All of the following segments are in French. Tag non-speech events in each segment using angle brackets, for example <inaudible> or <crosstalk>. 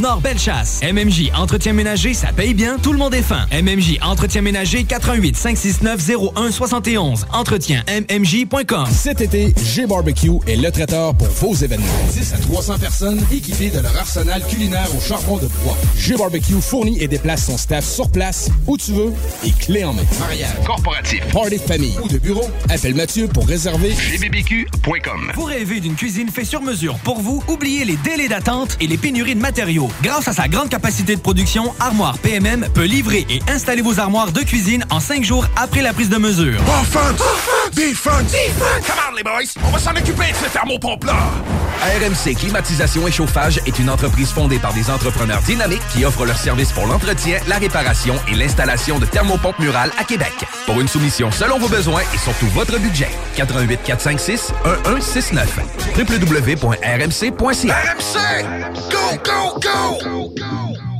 Nord Bellechasse. MMJ Entretien Ménager, ça paye bien, tout le monde est fin. MMJ Entretien Ménager, 88 569 01 71. Entretien MMJ.com. Cet été, G-Barbecue est le traiteur pour vos événements. 10 à 300 personnes équipées de leur arsenal culinaire au charbon de bois. G-Barbecue fournit et déplace son staff sur place, où tu veux, et clé en main. Mariage, corporatif, Party de famille ou de bureau, appelle Mathieu pour réserver gbbq.com. Vous rêvez d'une cuisine faite sur mesure pour vous? Oubliez les délais d'attente et les pénuries de matériaux. Grâce à sa grande capacité de production, Armoire PMM peut livrer et installer vos armoires de cuisine en cinq jours après la prise de mesure. Offense! Defense! Come on, les boys! On va s'en occuper de ce thermopompe-là! RMC Climatisation et Chauffage est une entreprise fondée par des entrepreneurs dynamiques qui offrent leurs services pour l'entretien, la réparation et l'installation de thermopompes murales à Québec. Pour une soumission selon vos besoins et surtout votre budget, 88 456 1169 www.rmc.ca RMC! Go, go, go! go, go, go.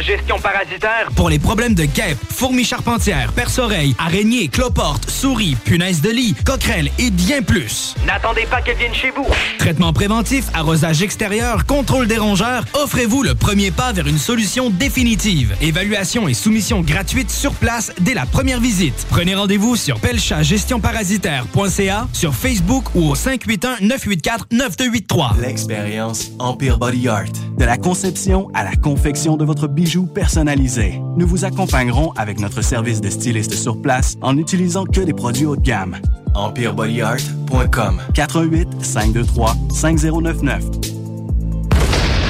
Gestion Parasitaire. Pour les problèmes de guêpes, fourmis charpentières, perce-oreilles, araignées, cloportes, souris, punaises de lit, coquerelles et bien plus. N'attendez pas qu'elles viennent chez vous. Traitement préventif, arrosage extérieur, contrôle des rongeurs, offrez-vous le premier pas vers une solution définitive. Évaluation et soumission gratuite sur place dès la première visite. Prenez rendez-vous sur pelchatgestionparasitaire.ca, sur Facebook ou au 581-984-9283. L'expérience Empire Body Art. De la conception à la confection de votre bijou personnalisé. Nous vous accompagnerons avec notre service de styliste sur place en n'utilisant que des produits haut de gamme. EmpireBodyArt.com 88 523 5099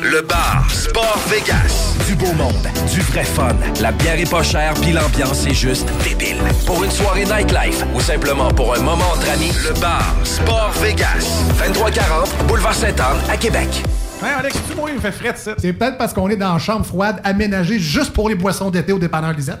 Le bar Sport Vegas. Du beau monde, du vrai fun. La bière est pas chère, puis l'ambiance est juste débile. Pour une soirée nightlife ou simplement pour un moment entre amis, le bar Sport Vegas. 2340 Boulevard Sainte-Anne à Québec. Hey Alex, tu moi, il me fait frais ça. C'est peut-être parce qu'on est dans une chambre froide aménagée juste pour les boissons d'été au dépanneur Lisette.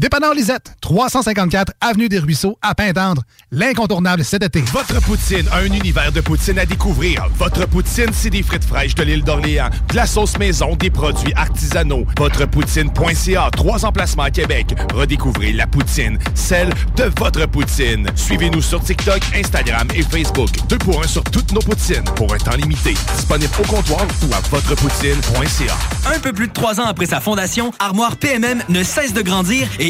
Dépanneur Lisette, 354 Avenue des Ruisseaux, à Pintendre. L'incontournable cet été. Votre poutine, un univers de poutine à découvrir. Votre poutine, c'est des frites fraîches de l'île d'Orléans, de la sauce maison, des produits artisanaux. Votrepoutine.ca, trois emplacements à Québec. Redécouvrez la poutine, celle de votre poutine. Suivez-nous sur TikTok, Instagram et Facebook. Deux pour un sur toutes nos poutines, pour un temps limité. Disponible au comptoir ou à votrepoutine.ca. Un peu plus de trois ans après sa fondation, Armoire PMM ne cesse de grandir et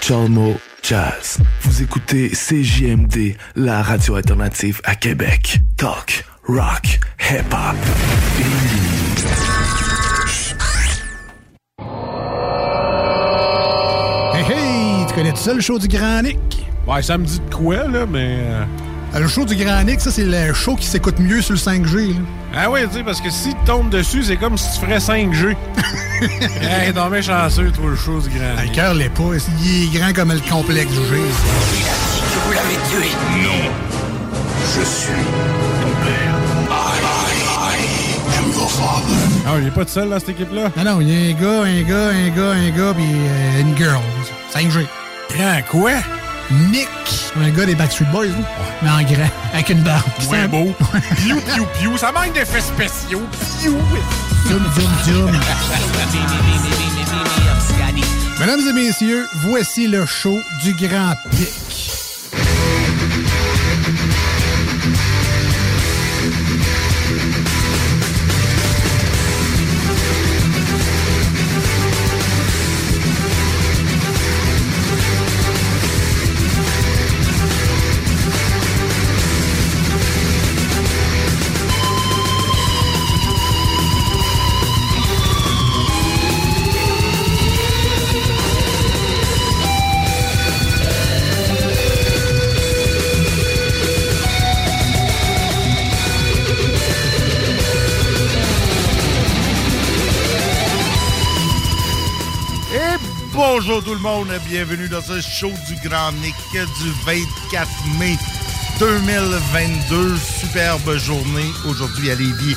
Chalmo Jazz. Vous écoutez CJMD, la radio alternative à Québec. Talk, rock, hip-hop, Hey, hey! Tu connais tout ça, le show du Grand Nick? Ouais, ça me dit de quoi, là, mais... euh, Le show du Grand Nick, ça, c'est le show qui s'écoute mieux sur le 5G. Là. Ah ouais, tu sais, parce que si tu tombes dessus, c'est comme si tu ferais 5G. <laughs> hey, t'es bien chanceux, toi, le show du grand. Le cœur l'est pas. Il est grand comme le complexe du G. Vous l'avez tué. Non. Je suis ton père. I, I am your father. Ah, il est pas tout seul, dans cette équipe-là? Non, non, il y a un gars, un gars, un gars, un gars, puis euh, une girl. 5G. Grand quoi? Nick. Un gars des Backstreet Boys, là. Mais en grand, avec une barbe. Ouais, beau. Piou, piou, piou. Ça manque d'effets spéciaux. Piou. Zoom, zoom, zoom. Mesdames et messieurs, voici le show du Grand Pic. Bonjour tout le monde, bienvenue dans ce show du Grand Nick du 24 mai 2022. Superbe journée aujourd'hui à Lévis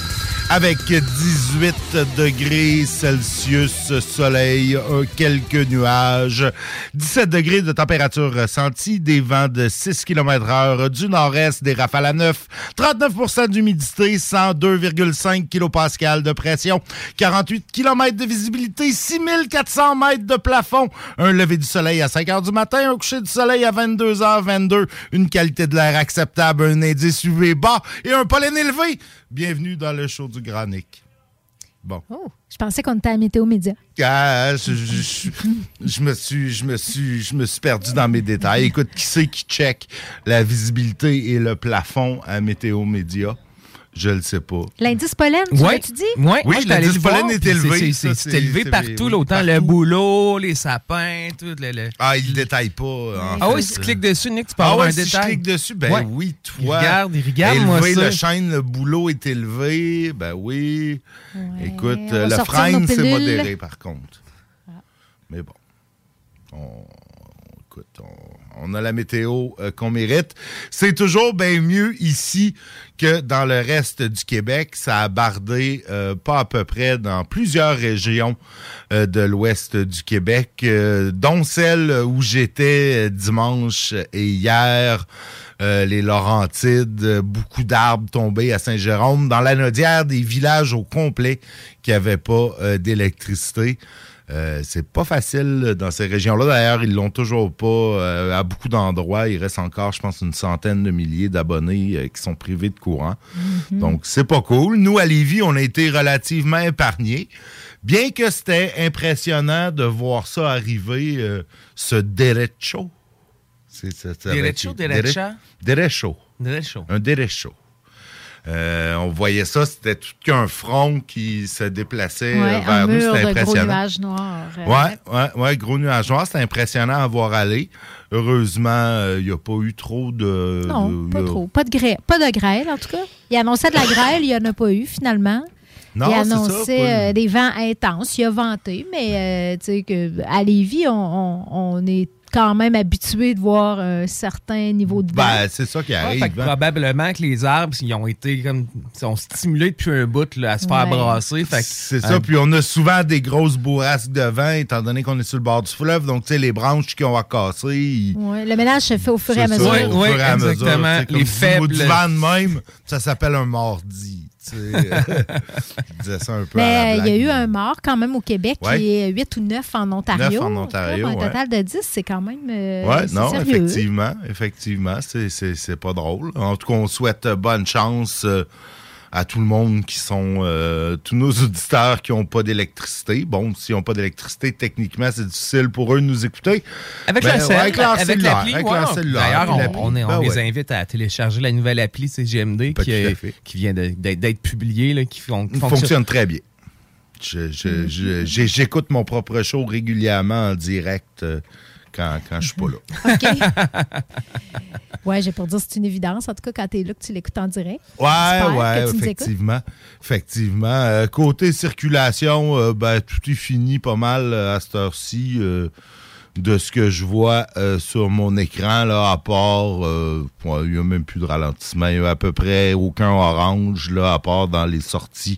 avec 18 degrés Celsius, soleil, euh, quelques nuages, 17 degrés de température ressentie, des vents de 6 km heure du nord-est, des rafales à 9, 39% d'humidité, 102,5 kPa de pression, 48 km de visibilité, 6400 mètres de plafond, un lever du soleil à 5 h du matin, un coucher du soleil à 22h22, une qualité de l'air acceptable, un indice UV bas et un pollen élevé. Bienvenue dans le show du Grand Nick. Bon. Oh, je pensais qu'on était à Météo Média. Ah, je, je- je- je me suis, je me suis, je me suis perdu dans mes détails. Écoute, qui c'est qui check la visibilité et le plafond à Météo Média? Je le sais pas. L'indice pollen, tu Ouais. l'as-tu dit? Ouais, Oui, allé l'indice pollen est élevé, c'est- élevé partout, oui, le boulot, les sapins, tout. Le, le- Ah, il détaille pas. en Ah oui, si tu cliques dessus, Nick, tu peux Ah avoir ouais, un si je détail. clique dessus, ben Ouais. oui, Il toi. regarde, il regarde, élevé, moi, ça. le chaîne, le boulot est élevé. Ben oui. Écoute, euh, nos c'est modéré, par contre. Mais bon. On, écoute, on, on a la météo euh, qu'on mérite. C'est toujours bien mieux ici que dans le reste du Québec. Ça a bardé euh, pas à peu près dans plusieurs régions euh, de l'ouest du Québec, dont celle où j'étais dimanche et hier. Les Laurentides, beaucoup d'arbres tombés à Saint-Jérôme, dans la Nodière, des villages au complet qui n'avaient pas d'électricité. Euh, c'est pas facile dans ces régions-là. D'ailleurs, ils l'ont toujours pas euh, à beaucoup d'endroits. Il reste encore, je pense, une centaine de milliers d'abonnés euh, qui sont privés de courant. Donc, c'est pas cool. Nous, à Lévis, on a été relativement épargnés. Bien que c'était impressionnant de voir ça arriver, ce derecho. C'est derecha? Derecho. Derecho. Un derecho. Euh, on voyait ça, c'était tout qu'un front qui se déplaçait Ouais, euh, un vers nous. mur C'était de gros impressionnant. nuages noirs. euh, Ouais, ouais, ouais, gros nuage noir, c'était impressionnant à voir aller. Heureusement, euh, il n'y a pas eu trop de. Non, de- pas a- trop. Pas de, grêle, pas de grêle, en tout cas. Il annonçait de la grêle, il n'y en a pas eu, finalement. Non, il ça, annonçait euh, des vents intenses. Il a vanté, mais euh, tu sais que à Lévis, on, on- on est quand même habitués de voir un certain niveau de vent. Ben, c'est ça qui Ouais, arrive. fait que hein. probablement que les arbres, ils ont été comme. Ils sont stimulés depuis un bout là, à se faire Ouais. brasser. Fait que- C'est ça, puis on a souvent des grosses bourrasques de vent, étant donné qu'on est sur le bord du fleuve. Donc, tu sais, les branches qui ont à casser, ils- Ouais, le ménage se fait au fur et à mesure. ça, au Oui, fur et à mesure. exactement. Les faibles- Du vent de même, ça s'appelle un mardi. Tu sais. <laughs> Je disais ça un peu à la Mais euh, il y a eu un mort quand même au Québec, Ouais. qui est 8 ou 9 en Ontario. En Ontario, Un ouais. total de 10, c'est quand même euh, Ouais, c'est non, sérieux. effectivement, effectivement, c'est- pas drôle. En tout cas, on souhaite bonne chance euh, à tout le monde qui sont, euh, tous nos auditeurs qui n'ont pas d'électricité. Bon, s'ils n'ont pas d'électricité, techniquement, c'est difficile pour eux de nous écouter. Avec Ben, la ouais, avec leur avec cellulaire, cellulaire, D'ailleurs, on, on est- on Ben les ouais. invite à télécharger la nouvelle appli CGMD qui, est- qui vient d'être publiée, là, qui fon- qui Il fonctionne très bien. Je- je- je- J'écoute mon propre show régulièrement en direct euh, quand, quand je suis pas là. <laughs> <laughs> Ouais, j'ai pour dire c'est une évidence. En tout cas, quand tu es là, que tu l'écoutes en direct. Nous écoutes. effectivement. Effectivement. Euh, côté circulation, euh, ben, tout est fini pas mal euh, à cette heure-ci. euh, de ce que je vois sur mon écran, là, à part, il n'y a même plus de ralentissement. Il n'y a à peu près aucun orange, là, à part dans les sorties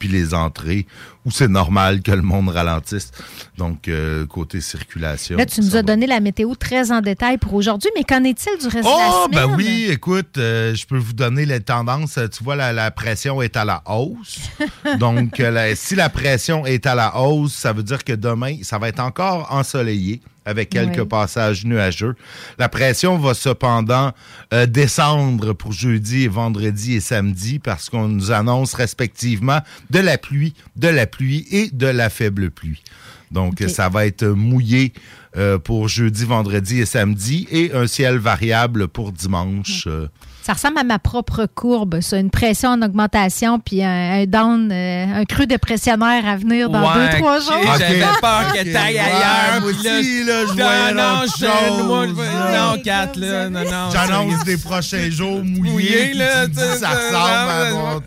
puis les entrées, où c'est normal que le monde ralentisse. Donc, euh, côté circulation. Là, tu nous as donné la météo très en détail pour aujourd'hui, mais qu'en est-il du reste Oh, de la semaine? ben oui, écoute, euh, je peux vous donner les tendances. Tu vois, la, la pression est à la hausse. <laughs> Donc, euh, la- si la pression est à la hausse, ça veut dire que demain, ça va être encore ensoleillé avec quelques Oui. passages nuageux. La pression va cependant euh, descendre pour jeudi et vendredi et samedi parce qu'on nous annonce respectivement de la pluie, de la pluie et de la faible pluie. Donc, ça va être mouillé euh, pour jeudi, vendredi et samedi et un ciel variable pour dimanche. euh. Ça ressemble à ma propre courbe, ça. Une pression en augmentation, puis un, un down, euh, un creux dépressionnaire à venir dans Ouais, deux, trois jours. J'avais <laughs> peur que t'ailles ouais, ailleurs. puis là, aussi, là, je non, non, je- moi, non, là. Kat, là, non, non. J'annonce des prochains jours mouillés. Là, ça ressemble à mon...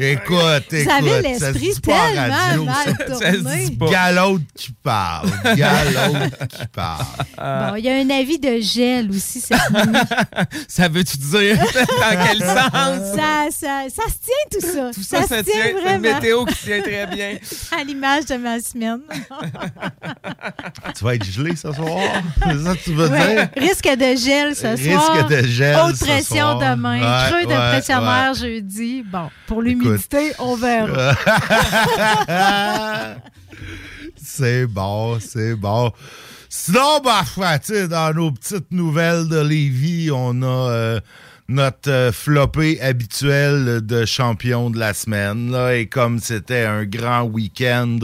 Écoute, écoute, Vous avez ça se l'esprit tellement radio, mal tourné. Galaude qui parle. Galaude qui parle. Bon, il y a un avis de gel aussi cette nuit. <laughs> Ça veut-tu dire? <laughs> Dans quel sens? ça, ça, ça se tient tout ça. Tout ça, ça se tient. tient vraiment. météo qui tient très bien. <laughs> À l'image de ma semaine. Tu vas être gelé ce soir? C'est ça que tu veux Ouais. dire? Risque de gel ce Risque soir. de gel Haute ce pression soir. demain. Ouais, Creux de ouais, pression ouais. mer jeudi. Bon, pour l'humidité, on verra. <laughs> c'est bon, c'est bon. Sinon, bah, foi, tu sais, dans nos petites nouvelles de Lévis, on a euh, notre euh, flopé habituel de champion de la semaine. Là, et comme c'était un grand week-end,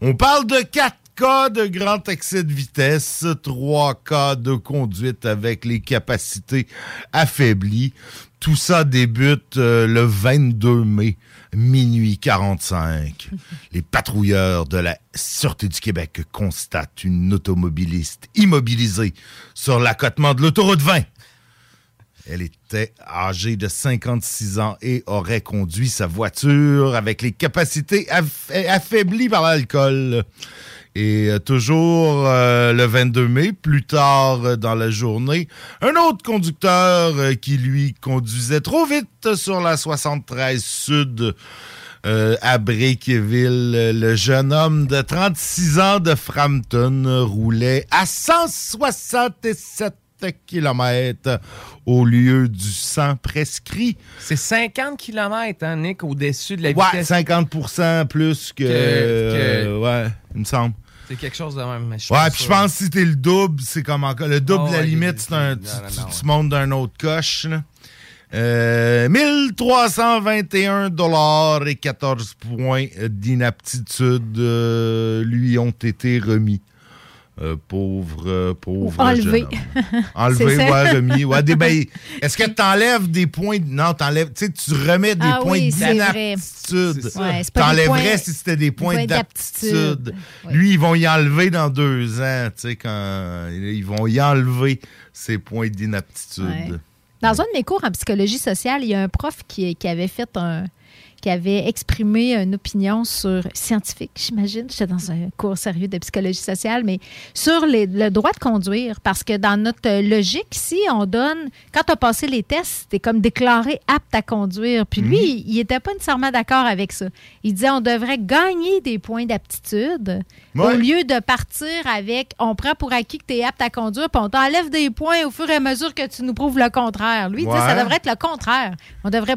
on parle de 4 cas de grand excès de vitesse, 3 cas de conduite avec les capacités affaiblies. Tout ça débute euh, le 22 mai, minuit 45. <laughs> Les patrouilleurs de la Sûreté du Québec constatent une automobiliste immobilisée sur l'accotement de l'autoroute 20. Elle était âgée de 56 ans et aurait conduit sa voiture avec les capacités aff- affaiblies par l'alcool. Et euh, toujours euh, le 22 mai, plus tard euh, dans la journée, un autre conducteur qui, lui, conduisait trop vite sur la 73 Sud à Breakville. Le jeune homme de 36 ans de Frampton roulait à 167 km au lieu du 100 prescrit. C'est 50 km, hein, Nick, au-dessus de la Ouais, vitesse. 50% plus que... Que- ouais, il me semble. C'est quelque chose de même. je Ouais, puis je pense que si t'es le double, c'est comme encore. Le double, Oh, la ouais, limite, c'est un. non, Tu, non, tu- montes d'un autre coche, là. Euh, 1321 dollars et 14 points d'inaptitude euh, lui ont été remis. Euh, pauvre, euh, pauvre. Enlevé. <laughs> Enlevé, ouais, remis. Ouais, des, ben, Est-ce que tu enlèves des points? de- Non, t'enlèves. Tu remets des Ah points oui, d'inaptitude. Ouais, T'enlèverais points- si c'était des points points d'aptitude. Oui. Lui, ils vont y enlever dans deux ans, tu sais, quand ils vont y enlever ses points d'inaptitude. Ouais. Dans un de mes cours en psychologie sociale, il y a un prof qui, qui avait fait un qui avait exprimé une opinion sur scientifique, j'imagine. J'étais dans un cours sérieux de psychologie sociale, mais sur les- le droit de conduire. Parce que dans notre logique ici, on donne, quand tu as passé les tests, tu es comme déclaré apte à conduire. Puis lui, Mhm. il n'était pas nécessairement d'accord avec ça. Il disait on devrait gagner des points d'aptitude au lieu de partir avec on prend pour acquis que tu es apte à conduire, puis on t'enlève des points au fur et à mesure que tu nous prouves le contraire. Lui, il dit ça devrait être le contraire. On devrait,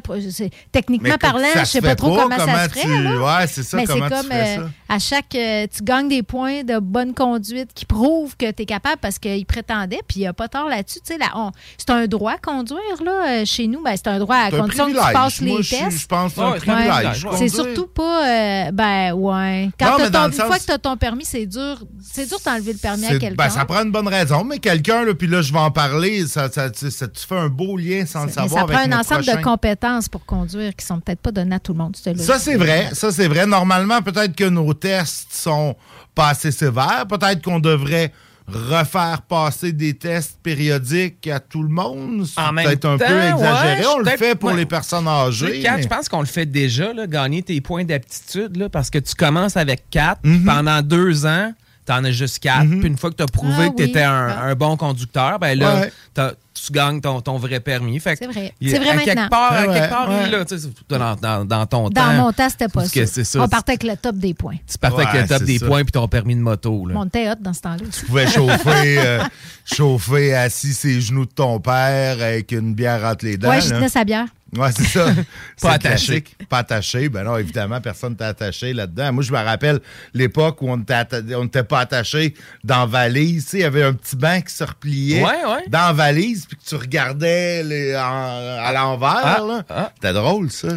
techniquement parlant, je sais pas trop pas, comment, ça comment se ferait. tu- là. ouais, c'est ça, Mais comment c'est tu comme ferais euh, ça? à chaque, euh, tu gagnes des points de bonne conduite qui prouvent que tu es capable parce qu'il prétendait, puis il n'y a pas tort là-dessus. Tu sais, là, on- c'est un droit à conduire là, euh, chez nous. Ben, c'est un droit à C'est un condition que tu passes Moi, les je- tests. je pense que c'est un Ouais. privilège, C'est surtout pas. euh, ben, ouais. Quand Non, ton- une sens- fois que tu as ton permis, c'est dur. C'est dur d'enlever le permis à C'est- quelqu'un. ben, ça prend une bonne raison, mais quelqu'un, là, puis là, je vais en parler, ça, ça, tu- ça- tu fais un beau lien sans le savoir ça prend avec un ensemble prochain. de compétences pour conduire qui sont peut-être pas données à tout le monde. Ça, c'est vrai. Ça, c'est vrai. Normalement, peut-être que nos tests sont pas assez sévères. Peut-être qu'on devrait refaire passer des tests périodiques à tout le monde. C'est peut-être un peu exagéré. ouais, On le fait pour ouais. les personnes âgées. mais- je pense qu'on le fait déjà, là, gagner tes points d'aptitude, là, parce que tu commences avec 4, Mhm. pendant deux ans, tu en as juste 4, puis une fois que tu as prouvé Ah que tu oui. étais un, Ah. un bon conducteur, ben là, Ouais. t'as- tu gagnes ton, ton vrai permis. Fait C'est vrai. C'est vrai à maintenant. quelque part, à Ouais, quelque part, ouais. oui, là, tu sais, c'est dans, dans- dans ton temps. Dans mon temps, c'était pas ça. ça. On partait avec le top des points. Tu partais avec le top des ça. points puis ton permis de moto. Là. On était hot dans ce temps-là. Tu pouvais chauffer, euh, chauffer assis ses genoux de ton père avec une bière entre les dents. Ouais, je tenais sa bière. Ouais, c'est ça. <laughs> Pas attaché. Pas attaché. Ben non, évidemment, personne t'a attaché là-dedans. Moi, je me rappelle l'époque où on n'était pas attaché dans valise. Tu sais, il y avait un petit banc qui se repliait Ouais, ouais. dans la valise, puis que tu regardais les- en- à l'envers. Ah, ah. C'était drôle, ça.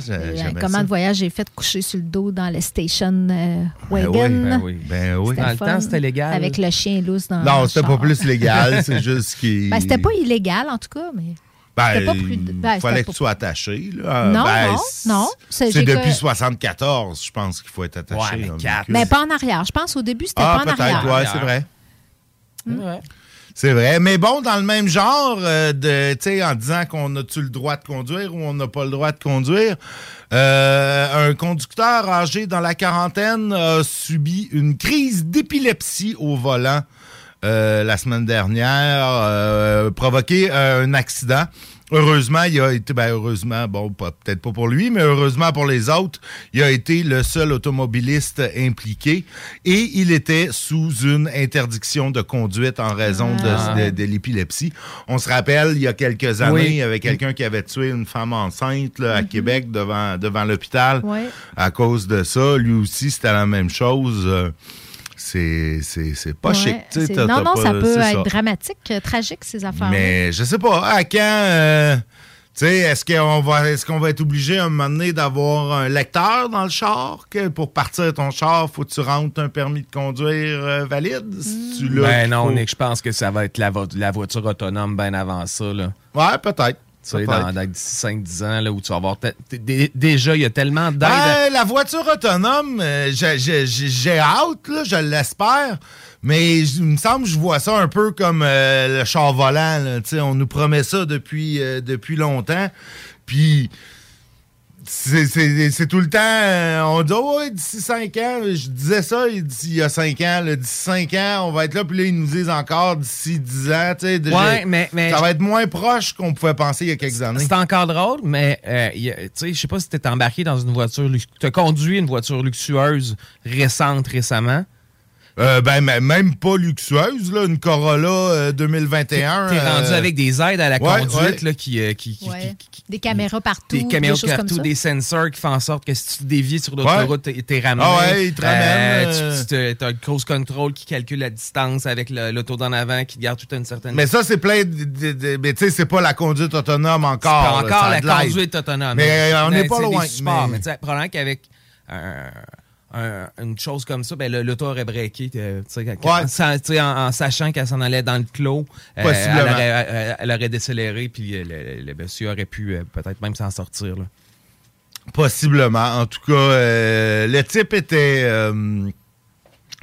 Comment ça. de voyage j'ai fait coucher sur le dos dans le station euh, Ben wagon? oui, Ben oui. Ben oui. C'était Dans le temps, c'était légal. Avec le chien lousse dans Non, le c'était pas plus légal. c'est <laughs> juste qu'il. Ben, c'était pas illégal, en tout cas, mais. Ben, pas ben, fallait que tu sois attaché. Là. Non, Ben, non, c'est- non. C'est- depuis que- 74, je pense, qu'il faut être attaché. Ouais, mais. Mais pas en arrière. Je pense au début, c'était Ah, pas en peut-être, arrière. ouais, c'est vrai. Ouais. C'est vrai. Mais bon, dans le même genre, euh, de, tu sais, en disant qu'on a-tu le droit de conduire ou on n'a pas le droit de conduire, euh, un conducteur âgé dans la quarantaine a subi une crise d'épilepsie au volant euh, la semaine dernière, euh, provoqué euh, un accident. Heureusement, il a été, ben heureusement, bon, peut-être pas pour lui, mais heureusement pour les autres, il a été le seul automobiliste impliqué et il était sous une interdiction de conduite en raison de- Ah. de, de l'épilepsie. On se rappelle, il y a quelques années, Oui. il y avait quelqu'un qui avait tué une femme enceinte là, à Mhm. Québec devant, devant l'hôpital à cause de ça. Lui aussi, c'était la même chose. C'est c'est- c'est pas Ouais, chic. t'as- non, t'as non, pas- ça peut être dramatique, euh, tragique, ces affaires mais je sais pas, à quand, euh, tu sais, est-ce qu'on va, est qu'on va être obligé à un moment donné d'avoir un lecteur dans le char? Que pour partir ton char, faut que tu rentres un permis de conduire euh, valide? Si tu l'as, Ben non, faut- Nick, je pense que ça va être la, vo- la voiture autonome bien avant ça. Là. Ouais, peut-être. Sais, dans, dans d'ici 5-10 ans, là, où tu vas avoir. Déjà, il y a tellement d'aide. Ben, la voiture autonome, euh, j'ai- hâte, là, je l'espère. Mais il me semble que je vois ça un peu comme euh, le char volant. là, tu sais, on nous promet ça depuis, euh, depuis longtemps. Puis c'est- tout le temps. euh, on dit, oh, ouais, d'ici 5 ans, je disais ça il il y a 5 ans. D'ici 5 ans, on va être là. Puis là, ils nous disent encore d'ici 10 ans. tu sais, déjà, Ouais, mais- mais- ça va être moins proche qu'on pouvait penser il y a quelques années. C'est encore drôle, mais euh, tu sais, je sais pas si tu es embarqué dans une voiture. Tu as conduit une voiture luxueuse récente récemment. Euh, ben, même pas luxueuse, là, une Corolla euh, 2021. T'es rendu euh, avec des aides à la ouais, conduite ouais. Là, qui, euh, qui, qui- Ouais. Des caméras partout. des caméras choses comme partout, ça. des sensors qui font en sorte que si tu dévies sur l'autoroute, t'es- t'es ramené. Ah ouais, ils te ramènent, euh. tu- tu as le cruise control qui calcule la distance avec le- l'auto d'en avant qui te garde toute une certaine Mais ça, c'est plein de. de- de- mais tu sais, c'est pas la conduite autonome encore. C'est pas encore la conduite autonome. Mais euh, on n'est pas c'est des loin. supports, mais- mais tu sais, probablement qu'avec un- un- une chose comme ça, ben, le- l'auto aurait breaké, euh, Ouais. en, en sachant qu'elle s'en allait dans le clos. euh, elle, aurait, elle- elle aurait décéléré, puis le, le monsieur aurait pu euh, peut-être même s'en sortir. Là. Possiblement. En tout cas, euh, le type était.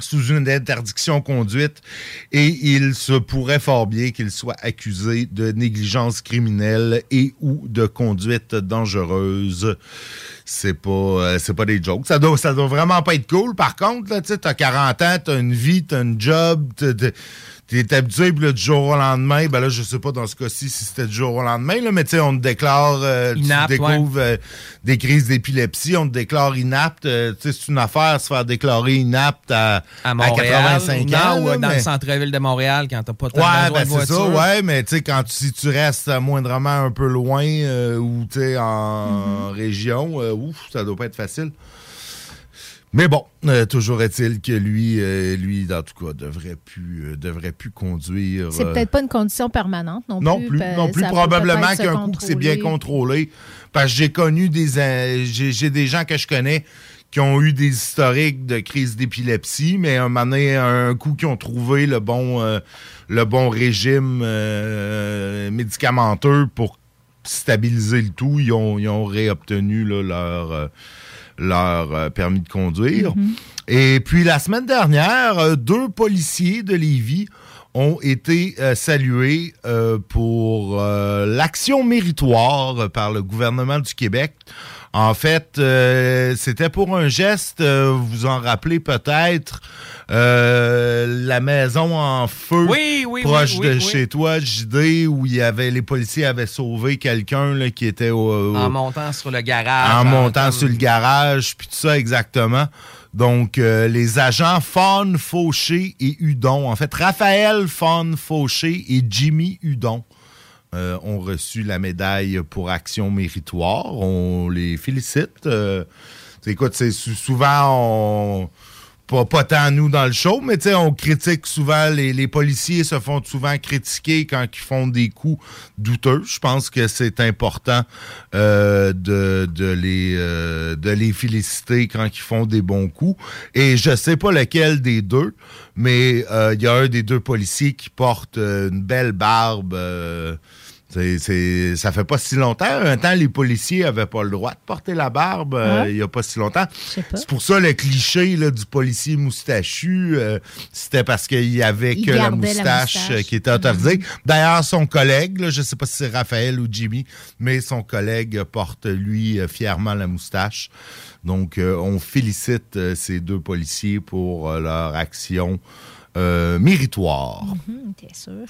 Sous une interdiction conduite et il se pourrait fort bien qu'il soit accusé de négligence criminelle et ou de conduite dangereuse. C'est pas euh, c'est pas des jokes. Ça doit ça doit vraiment pas être cool. Par contre, tu t'as 40 ans, t'as une vie, t'as un job, t'as- T'es habitué, puis là, du jour au lendemain, ben là, je sais pas dans ce cas-ci si c'était du jour au lendemain, là, mais tu sais, on te déclare, euh, Inapte, tu découvres euh, des crises d'épilepsie, on te déclare inapte. euh, tu sais, c'est une affaire se faire déclarer inapte à, À Montréal, 85 non, ans. ou là, dans mais- le centre-ville de Montréal quand t'as pas tant Ouais, ben c'est ça, ouais, mais tu sais, quand tu- si tu restes moindrement un peu loin ou tu sais, en région, euh, ouf, ça doit pas être facile. Mais bon, euh, toujours est-il que lui, euh, lui, en tout cas, devrait plus, euh, devrait plus conduire. C'est peut-être pas une condition permanente non, non plus. non plus probablement qu'un coup que c'est bien contrôlé. Parce que j'ai connu des j'ai des gens que je connais qui ont eu des historiques de crise d'épilepsie, mais un moment donné, un coup qui ont trouvé le bon le bon régime médicamenteux pour stabiliser le tout, ils ont, ils ont réobtenu là, leur leur euh, permis de conduire. Et puis la semaine dernière, euh, deux policiers de Lévis ont été euh, salués euh, pour euh, l'action méritoire par le gouvernement du Québec. En fait, euh, c'était pour un geste, euh, vous vous en rappelez peut-être, euh, la maison en feu Oui, oui, proche oui, de chez toi, JD, où il y avait les policiers avaient sauvé quelqu'un là, qui était au, au- En montant sur le garage. en montant comme- sur le garage, puis tout ça exactement. Donc, euh, les agents Fawn, Fauché et Hudon, en fait, Raphaël Fawn, Fauché et Jimmy Hudon euh, ont reçu la médaille pour action méritoire. On les félicite. Euh, écoute, c'est sou- souvent, on pas, pas tant nous dans le show, mais on critique souvent, les, policiers se font souvent critiquer quand ils font des coups douteux. Je pense que c'est important euh, de, les, féliciter quand ils font des bons coups. Et je sais pas lequel des deux, mais il y a un des deux policiers qui porte une belle barbe. Euh, c'est, c'est- ça fait pas si longtemps. Un temps, les policiers avaient pas le droit de porter la barbe. euh. Il y a pas si longtemps. pas. C'est pour ça le cliché là, du policier moustachu, euh, c'était parce qu'il y avait Il que la la moustache, euh, qui était autorisée. D'ailleurs, son collègue, là, je sais pas si c'est Raphaël ou Jimmy, mais son collègue porte lui euh, fièrement la moustache. Donc, euh, on félicite euh, ces deux policiers pour euh, leur action euh, méritoire. T'es sûr?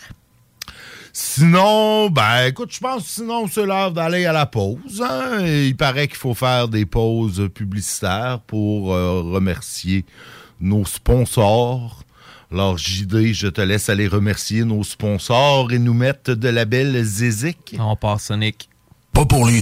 Sinon, ben écoute, je pense sinon c'est l'heure d'aller à la pause. hein. Il paraît qu'il faut faire des pauses publicitaires pour euh, remercier nos sponsors. Alors JD, je te laisse aller remercier nos sponsors et nous mettre de la belle zézique. On passe Sonic. Pas pour les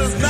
is not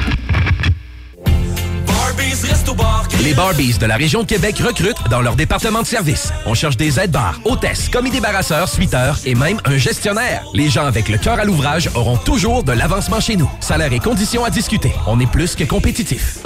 Les Barbies de la région de Québec recrutent dans leur département de service. On cherche des aides-bars, hôtesses, commis débarrasseurs, suiteurs et même un gestionnaire. Les gens avec le cœur à l'ouvrage auront toujours de l'avancement chez nous. Salaire et conditions à discuter. On est plus que compétitif.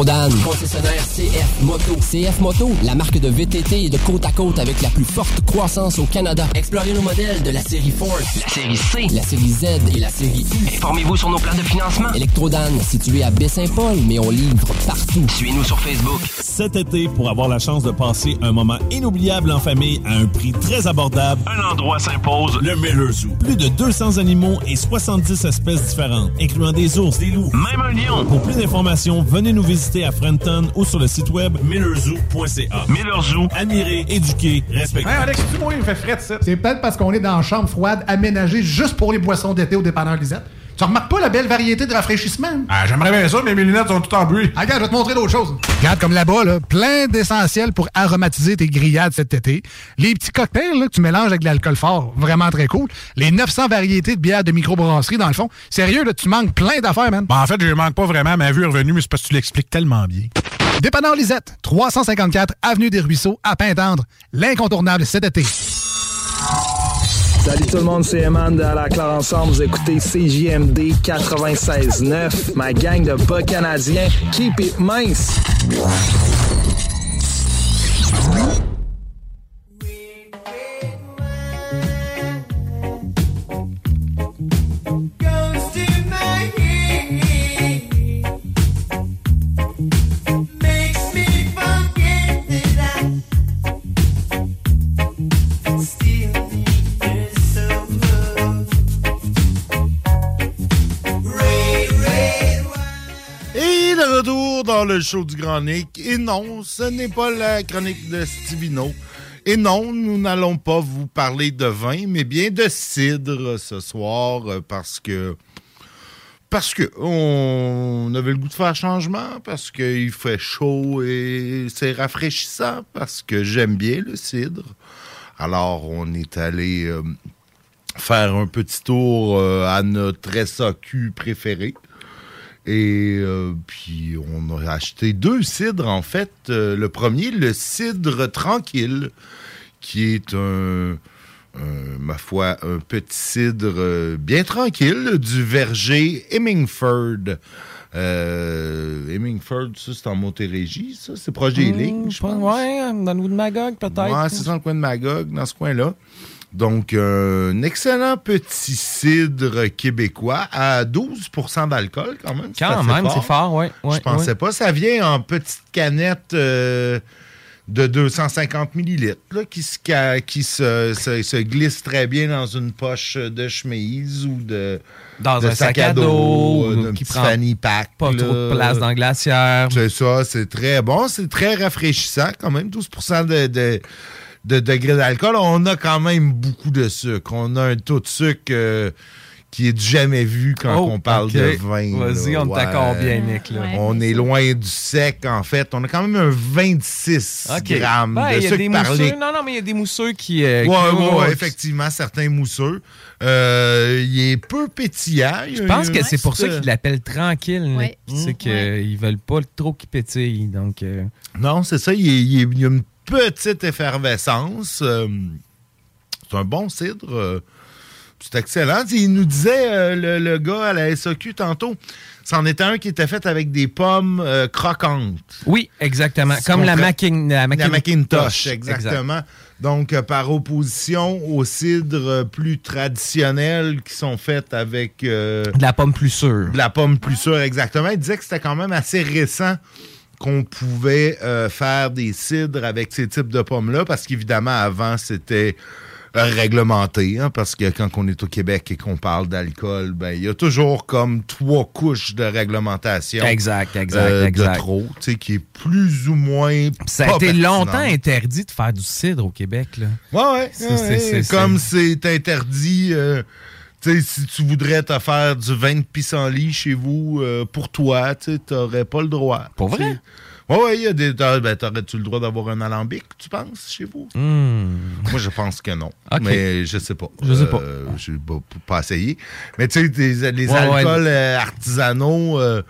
Electrodan, concessionnaire CF Moto. CF Moto, la marque de VTT et de côte à côte avec la plus forte croissance au Canada. Explorez nos modèles de la série Force, la série C, la série Z et la série U. Informez-vous sur nos plans de financement. Electrodan, situé à Baie-Saint-Paul, mais on livre partout. Suivez-nous sur Facebook. Cet été, pour avoir la chance de passer un moment inoubliable en famille à un prix très abordable, un endroit s'impose, le Miller. Plus de 200 animaux et 70 espèces différentes, incluant des ours, des loups, même un lion. Pour plus d'informations, venez nous visiter à Frenton ou sur le site web millerzoo.ca. Miller Zoo, admirer, éduquer, respecter. Hey Alex, tu moi, il me fait frais de ça. C'est peut-être parce qu'on est dans une chambre froide aménagée juste pour les boissons d'été au dépanneur Lisette. Tu remarques pas la belle variété de rafraîchissement? Ah, j'aimerais bien ça, mais mes lunettes sont toutes en bruit. Ah, regarde, je vais te montrer d'autres choses. Regarde comme là-bas, là, plein d'essentiels pour aromatiser tes grillades cet été. Les petits cocktails là, que tu mélanges avec de l'alcool fort, vraiment très cool. Les 900 variétés de bières de microbrasserie, dans le fond. Sérieux, là, tu manques plein d'affaires, man. Ben, en fait, je manque pas vraiment. Ma vue est revenue, mais c'est parce que tu l'expliques tellement bien. Dépanneur Lisette, 354 Avenue des Ruisseaux, à Pintendre. L'incontournable cet été. Salut tout le monde, c'est Eman de À la Claire Ensemble. Vous écoutez CJMD 96.9. Ma gang de bas canadiens. Keep it mince. Retour dans le show du Grand Nick. Et non, ce n'est pas la chronique de Stivino. Et non, nous n'allons pas vous parler de vin, mais bien de cidre ce soir, euh, parce que parce que on avait le goût de faire changement, parce qu'il fait chaud et c'est rafraîchissant, parce que j'aime bien le cidre. Alors, on est allé euh, faire un petit tour euh, à notre SAQ préféré. Et euh, puis, on a acheté deux cidres, en fait. Euh, le premier, le cidre tranquille, qui est un, un, ma foi, un petit cidre euh, bien tranquille du verger Hemingford. Euh, Hemingford, ça, c'est en Montérégie, ça? C'est proche des lignes, je pense. Ouais, dans le bout de Magog, peut-être. Ouais, c'est dans le coin de Magog, dans ce coin-là. Donc, un excellent petit cidre québécois à 12% d'alcool, quand même. Quand même, c'est fort, ouais, Je pensais ouais. pas. Ça vient en petite canette euh, de 250 millilitres, là, qui, se, qui se, se- se glisse très bien dans une poche de chemise ou de, Dans de un sac à dos, d'un qui petit prend fanny pack. pas trop de place dans le glaciaire. C'est ça, c'est très bon. C'est très rafraîchissant quand même. 12 de, de, de degré d'alcool. On a quand même beaucoup de sucre. On a un taux de sucre euh, qui est du jamais vu quand Oh, on parle de vin. Vas-y, on t'accorde bien, Nick, là. On est loin du sec, en fait. On a quand même un 26 OK. grammes Ben, de il y a sucre des par mousseux. litre. Non, non, mais il y a des mousseux qui. euh, Ouais, qui- ouais, ouais, effectivement, certains mousseux. Euh, il est peu pétillant. Je pense que c'est pour ça qu'ils l'appellent tranquille. Ouais. C'est qu'ils veulent pas trop qu'il pétille. Donc, euh, Non, c'est ça. Il y a une petite effervescence. Euh, c'est un bon cidre. euh, c'est excellent. Il nous disait, euh, le, le gars à la SAQ tantôt, c'en était un qui était fait avec des pommes euh, croquantes. Oui, exactement. Comme la, Mackin- la La Macintosh. Macintosh, exactement. Donc, euh, par opposition aux cidres plus traditionnels qui sont faits avec... De la pomme plus sûre. de la pomme plus sûre, exactement. Il disait que c'était quand même assez récent qu'on pouvait euh, faire des cidres avec ces types de pommes-là, parce qu'évidemment, avant, c'était réglementé, hein, parce que quand on est au Québec et qu'on parle d'alcool, ben il y a toujours comme trois couches de réglementation. Exact, exact, euh, exact. De trop, tu sais, qui est plus ou moins. Ça a été longtemps interdit de faire du cidre au Québec. Là. Ouais, ouais. Comme c'est interdit, euh, tu sais, si tu voudrais te faire du vin de pissenlit chez vous, euh, pour toi, tu n'aurais pas le droit. Pour vrai? Sais. Ouais, y a des. Ben, t'aurais-tu le droit d'avoir un alambic, tu penses, chez vous? Moi, je pense que non. <laughs> Mais je sais pas. Je sais pas. Euh, Je n'ai pas, pas essayé. Mais tu sais, les Ouais, alcools euh, artisanaux. euh,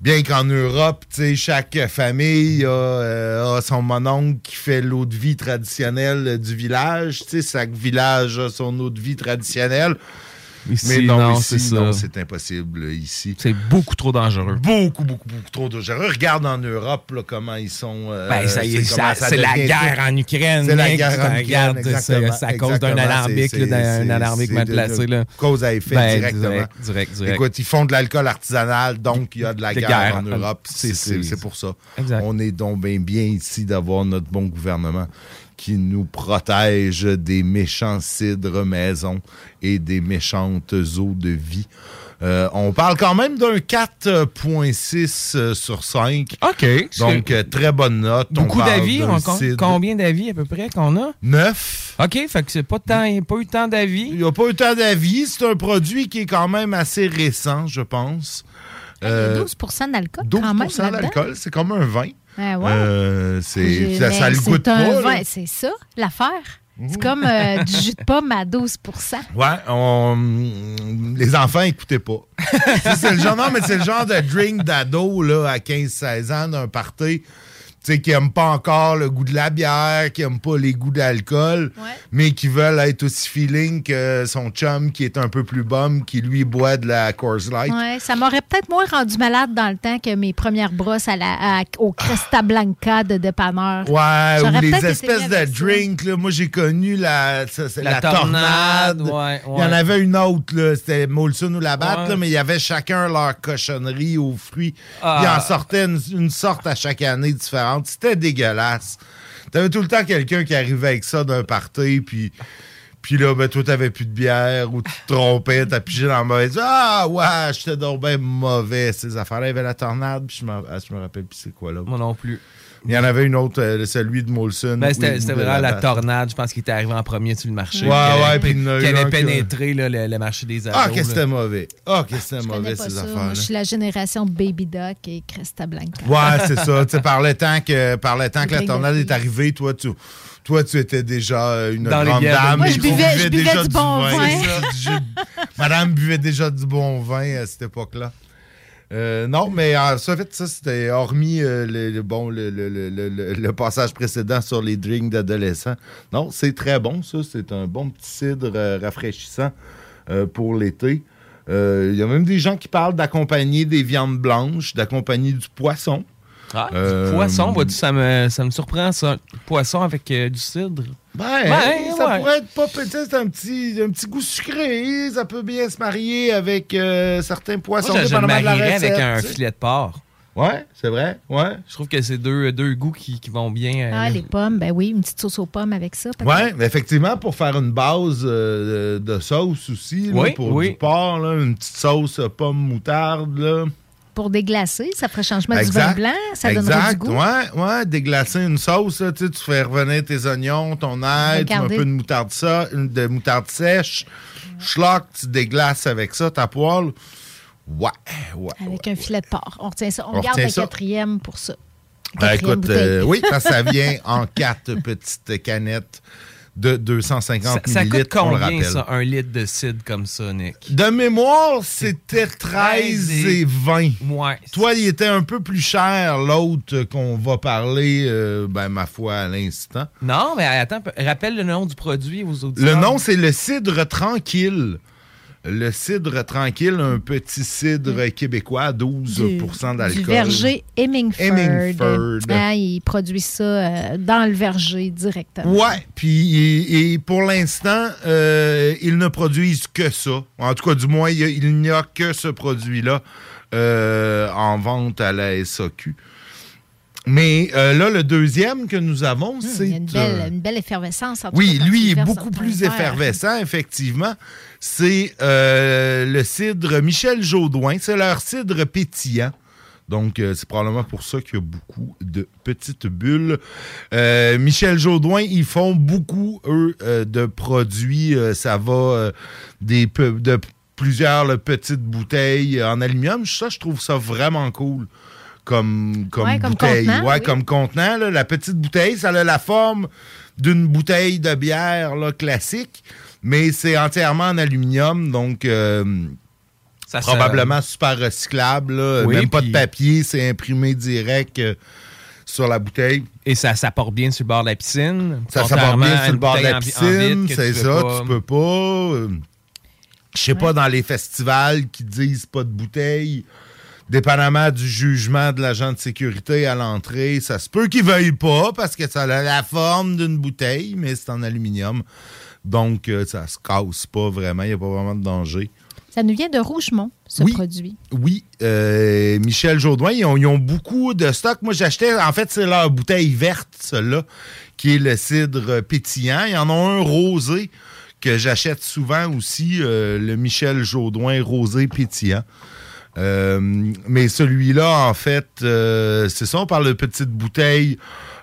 Bien qu'en Europe, chaque famille a, euh, a son mononcle qui fait l'eau de vie traditionnelle du village. Chaque village a son eau de vie traditionnelle. Ici, Mais non, c'est non, ça. c'est impossible euh, ici. C'est beaucoup trop dangereux. Beaucoup, beaucoup, beaucoup trop dangereux. Regarde en Europe là, comment ils sont. euh, Ben, ça y est, c'est la guerre tout. en Ukraine, C'est la guerre en Ukraine. c'est- à cause d'un alambic, d'un alambic mal placé, là. Cause à effet Ben, directement. direct, direct, direct. Écoute, ils font de l'alcool artisanal, donc il y a de la guerre, guerre. en Europe. C'est- pour ça. On est donc bien, bien ici d'avoir notre bon gouvernement qui nous protège des méchants cidres maison et des méchantes eaux de vie. Euh, on parle quand même d'un 4.6 euh, sur 5. OK. Donc, euh, très bonne note. Beaucoup d'avis. Combien d'avis à peu près qu'on a? Neuf. OK, fait que c'est pas, tant, il n'y a pas eu tant d'avis. Il n'y a pas eu tant d'avis. C'est un produit qui est quand même assez récent, je pense. Il y a Euh, 12 d'alcool 12 quand même là-dedans. d'alcool, c'est comme un vin. Ah ouais. Euh, c'est, ça, ça le goûte pas. vin. C'est ça, l'affaire. C'est comme euh, <laughs> du jus de pomme à 12 Ouais, on- les enfants écoutaient pas. <laughs> C'est le genre, non, mais c'est le genre de drink d'ado là, à 15-16 ans d'un party. Tu sais, qui n'aiment pas encore le goût de la bière, qui n'aiment pas les goûts d'alcool, mais qui veulent être aussi feeling que son chum qui est un peu plus bum, qui lui boit de la Coors Light. Ouais, ça m'aurait peut-être moins rendu malade dans le temps que mes premières brosses à la, à- au Cresta Blanca de dépanneur. Ouais, ou les espèces de drinks. Là, moi, j'ai connu la, ça, La la, tornade, tornade. ouais, Il y en avait une autre, là, c'était Molson ou la batte, mais il y avait chacun leur cochonnerie aux fruits. Ah. Ils en sortaient une, une sorte à chaque année différente. C'était dégueulasse. T'avais tout le temps quelqu'un qui arrivait avec ça d'un party, puis... Puis là, ben, toi, t'avais plus de bière ou tu te trompais, t'as pigé dans le mauvais. Ah, ouais, j'étais donc bien mauvais. Ces affaires-là, il y avait la tornade, puis je me, ah, me rappelle plus c'est quoi là. Moi non plus. Il y en avait une autre, euh, celui de Molson. Ben, c'était vraiment la tornade, je pense qu'il était arrivé en premier sur le marché. Ouais, Qui avait- ouais, puis qui avait qui- pénétré là, le, le marché des ados. Ah, qu'est-ce que c'était mauvais. Ah, qu'est-ce que c'était mauvais, ces affaires-là. je suis la génération Baby Duck et Cresta Blanca. Ouais, c'est ça. Tu sais, par le temps que, par le temps que la tornade de est arrivée, toi, tu, toi, tu étais déjà une Dans grande dame. Moi, et je tu buvais- je buvais déjà du bon vin. jus- Madame buvait déjà du bon vin à cette époque-là. Euh, non, mais en ça, fait, ça, c'était hormis euh, le, le- bon, le, le- passage précédent sur les drinks d'adolescents. Non, c'est très bon, ça. C'est un bon petit cidre euh, rafraîchissant pour l'été. Il y a même des gens qui parlent d'accompagner des viandes blanches, d'accompagner du poisson. Ah, du poisson, vois-tu, ça me, ça me surprend ça. Poisson avec du cidre. Ben, Ben, ça ouais. pourrait être pas peut-être c'est un petit, un petit goût sucré. Ça peut bien se marier avec euh, certains poissons. Moi, je, je le marierais avec un filet de porc. Ouais, c'est vrai. Ouais. Je trouve que c'est deux, deux goûts qui, qui vont bien. euh, Ah, les pommes, ben oui, une petite sauce aux pommes avec ça. peut-être. Ouais, mais effectivement, pour faire une base euh, de, sauce aussi, là, Oui, pour oui. du porc, là, une petite sauce pomme moutarde. Là. Pour déglacer, ça ferait changement du vin blanc, ça donnerait exact. du goût. Ouais, ouais, déglacer une sauce, là, tu sais, tu fais revenir tes oignons, ton ail, tu mets un peu de moutarde, ça, de moutarde sèche, schlock, tu déglaces avec ça, ta poêle. Ouais, ouais. Avec un filet de porc. On retient ça. On, On garde ça. quatrième pour ça. Ben, Quatrième écoute, euh, oui, parce que ça <laughs> vient en quatre petites canettes de 250 Ça, ça coûte millilitres, on le combien, rappelle. ça, un litre de cidre comme ça, Nick? De mémoire, c'était 13 et 20. Ouais. Toi, il était un peu plus cher, l'autre qu'on va parler, euh, ben, ma foi, à l'instant. Non, mais attends, rappelle le nom du produit aux auditeurs. Le nom, c'est le cidre tranquille. Le cidre tranquille, un petit cidre québécois, à 12 du, d'alcool. du verger Hemingford. Hemingford. Ah, il produit ça euh, dans le verger directement. Ouais, puis et, pour l'instant, euh, ils ne produisent que ça. En tout cas, du moins, il n'y a que ce produit-là euh, en vente à la SAQ. Mais euh, là, le deuxième que nous avons, c'est... Il y a une belle, euh, une belle effervescence. en tout oui, lui est beaucoup plus effervescent, effectivement. C'est euh, le cidre Michel Jaudoin. C'est leur cidre pétillant. Donc, euh, c'est probablement pour ça qu'il y a beaucoup de petites bulles. Euh, Michel Jaudoin, ils font beaucoup, eux, euh, de produits. Ça va des, de plusieurs là, petites bouteilles en aluminium. Ça, je trouve ça vraiment cool. Comme, comme Ouais, comme bouteille. contenant, ouais, oui. comme contenant. là. la petite bouteille, ça a la forme d'une bouteille de bière là, classique, mais c'est entièrement en aluminium, donc euh, Ça, probablement super recyclable. là. Oui, Même pas de papier, c'est imprimé direct euh, sur la bouteille. Et ça, ça porte bien sur le bord de la piscine. Ça, ça porte contrairement bien sur le bord de la piscine, c'est ça, pas- tu peux pas. euh, Je sais pas, dans les festivals qui disent pas de bouteille, dépendamment du jugement de l'agent de sécurité à l'entrée, ça se peut qu'ils veuillent pas parce que ça a la forme d'une bouteille, mais c'est en aluminium. Donc, euh, ça se casse pas vraiment, il n'y a pas vraiment de danger. Ça nous vient de Rougemont, ce Oui. produit. Oui, euh, Michel Jourdouin, ils ont, ils ont beaucoup de stock. Moi, j'achetais, en fait, c'est leur bouteille verte, celle-là, qui est le cidre pétillant. Il y en a un rosé que j'achète souvent aussi, euh, le Michel Jourdouin rosé pétillant. Euh, mais celui-là, en fait, c'est ça, on parle de petites bouteilles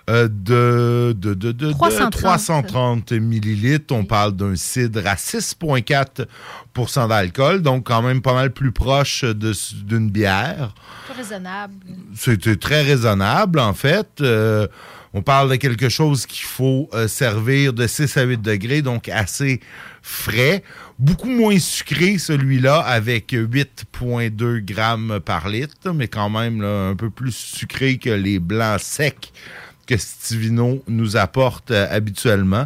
euh, de, de, de, de- de 330. 330 millilitres. On parle d'un cidre à 6,4% d'alcool, donc quand même pas mal plus proche d'une bière. Raisonnable. C'était très raisonnable, en fait. Euh, on parle de quelque chose qu'il faut euh, servir de 6 à 8 degrés, donc assez frais. Beaucoup moins sucré, celui-là, avec 8,2 grammes par litre, mais quand même là, un peu plus sucré que les blancs secs que Stivino nous apporte euh, habituellement.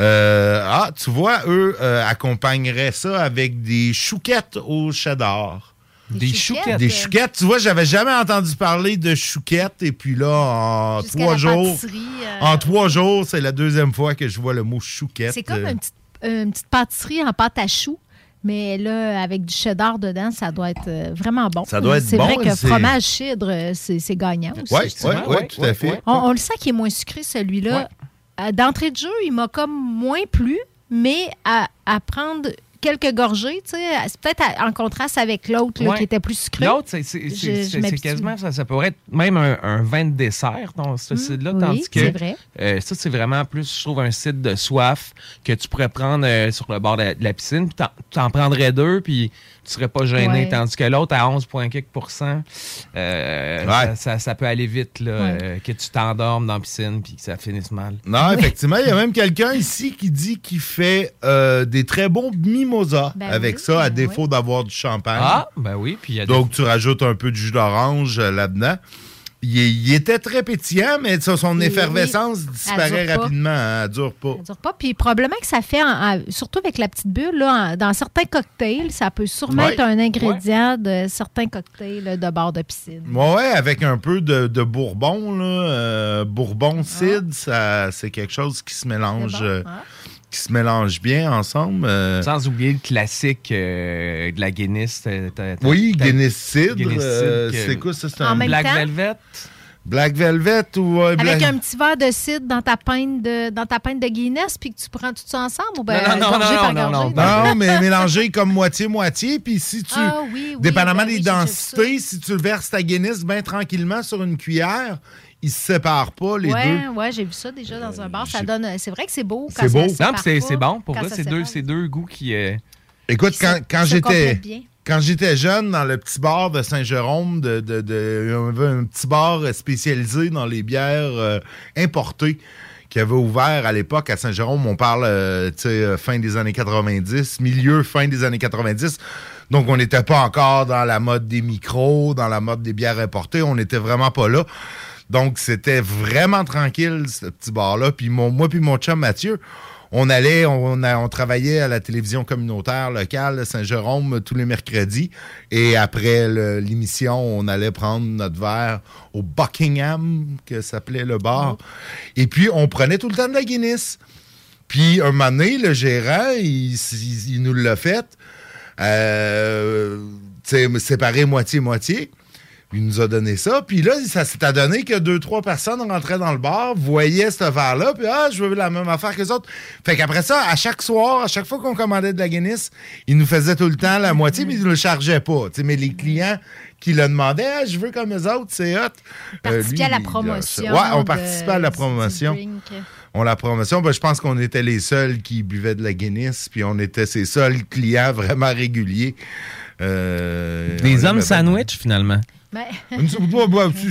Euh, ah, tu vois, eux euh, accompagneraient ça avec des chouquettes au cheddar. Des Des chouquettes? chouquettes? Des chouquettes. Tu vois, j'avais jamais entendu parler de chouquettes. Et puis là, en trois jours, euh, en trois jours, c'est la deuxième fois que je vois le mot chouquette. C'est comme Euh, une petite, une petite pâtisserie en pâte à choux. Mais là, avec du cheddar dedans, ça doit être euh, vraiment bon. Ça doit être C'est bon, vrai que c'est- fromage cidre, euh, c'est c'est gagnant aussi. Ouais, ouais, ouais, tout à fait. On, on le sent qu'il est moins sucré, celui-là. Euh, D'entrée de jeu, il m'a comme moins plu, mais à, à prendre quelques gorgées, tu sais, c'est peut-être en contraste avec l'autre Ouais. qui était plus sucré. L'autre, c'est- quasiment, ça, ça pourrait être même un, un vin de dessert dans ce cidre-là. oui, tandis que c'est vrai. euh, ça, c'est vraiment plus, je trouve, un cidre de soif que tu pourrais prendre euh, sur le bord de la, de la piscine. Puis t'en prendrais deux, puis tu serais pas gêné. Ouais. Tandis que l'autre, à 11, quelques pourcents, euh, Ouais. ça, ça- ça peut aller vite, là, Ouais. euh, que tu t'endormes dans la piscine, puis que ça finisse mal. Non, effectivement, il y a même quelqu'un ici qui dit qu'il fait euh, des très bons mimosas Ben avec oui, ça, à ben défaut d'avoir du champagne. Ah, ben oui, puis il y a des- Donc, tu rajoutes un peu de jus d'orange euh, là-dedans. Il, était très pétillant, mais son Oui, effervescence oui. disparaît Elle dure pas. rapidement. hein, elle dure pas. Ça dure pas. Puis probablement que ça fait, en- en- surtout avec la petite bulle, là, en- dans certains cocktails, ça peut sûrement Ouais. être un ingrédient de certains cocktails là, de bord de piscine. Ouais, avec un peu de, de bourbon, là, euh, bourbon cidre, ça, c'est quelque chose qui se mélange, euh, qui se mélange bien ensemble. euh. Sans oublier le classique euh, de la Guinness. t'as- t'as- t'as- Oui, t'as- Guinness cidre. Euh, c'est quoi ça? C'est En un même Black temps? Velvet? Black Velvet ou ouais, Avec Black- un petit verre de cidre dans ta pinte de, dans ta pinte de Guinness, puis que tu prends tout ça ensemble, ou ben, Non, non, non, non, non? Non, mais mélangé comme moitié-moitié. Puis si tu. Ah oui, oui, dépendamment ben des oui, densités, si tu verses ta Guinness bien tranquillement sur une cuillère, ils se séparent pas, les ouais, deux. ouais, j'ai vu ça déjà dans un bar. Ça donne, c'est vrai que c'est beau. quand C'est ça beau. se Non, c'est bon. Pour vrai, ça c'est deux, deux goûts qui. euh, Écoute, quand, quand j'étais. Quand j'étais jeune, dans le petit bar de Saint-Jérôme, de, de, de- on avait un petit bar spécialisé dans les bières euh, importées qui avait ouvert à l'époque à Saint-Jérôme. On parle, euh, euh, fin des années 90, milieu, fin des années 90. Donc, on n'était pas encore dans la mode des micros, dans la mode des bières importées. On n'était vraiment pas là. Donc, c'était vraiment tranquille, ce petit bar-là. Puis mon, moi puis mon chum Mathieu, on allait, on, travaillait à la télévision communautaire locale Saint-Jérôme tous les mercredis. Et après l'émission, on allait prendre notre verre au Buckingham, que s'appelait le bar. Et puis, on prenait tout le temps de la Guinness. Puis, un moment donné, le gérant, il, il- il nous l'a fait. Euh, tu sais, séparé moitié-moitié. Il nous a donné ça. Puis là, ça s'est donné que deux, trois personnes rentraient dans le bar, voyaient ce verre-là, puis ah, je veux la même affaire que les autres. Fait qu'après ça, à chaque soir, à chaque fois qu'on commandait de la Guinness, il nous faisait tout le temps la moitié, mais il ne le chargeait pas. Tu sais, mais les clients qui le demandaient, Ah, je veux comme les autres, c'est hot. Euh, Participer à la promotion Ouais, on participait à la promotion. On la promotion, ben, je pense qu'on était les seuls qui buvaient de la Guinness, puis on était ses seuls clients <laughs> vraiment réguliers. Euh, Des hommes sandwich, finalement. <laughs> Mais, ouais,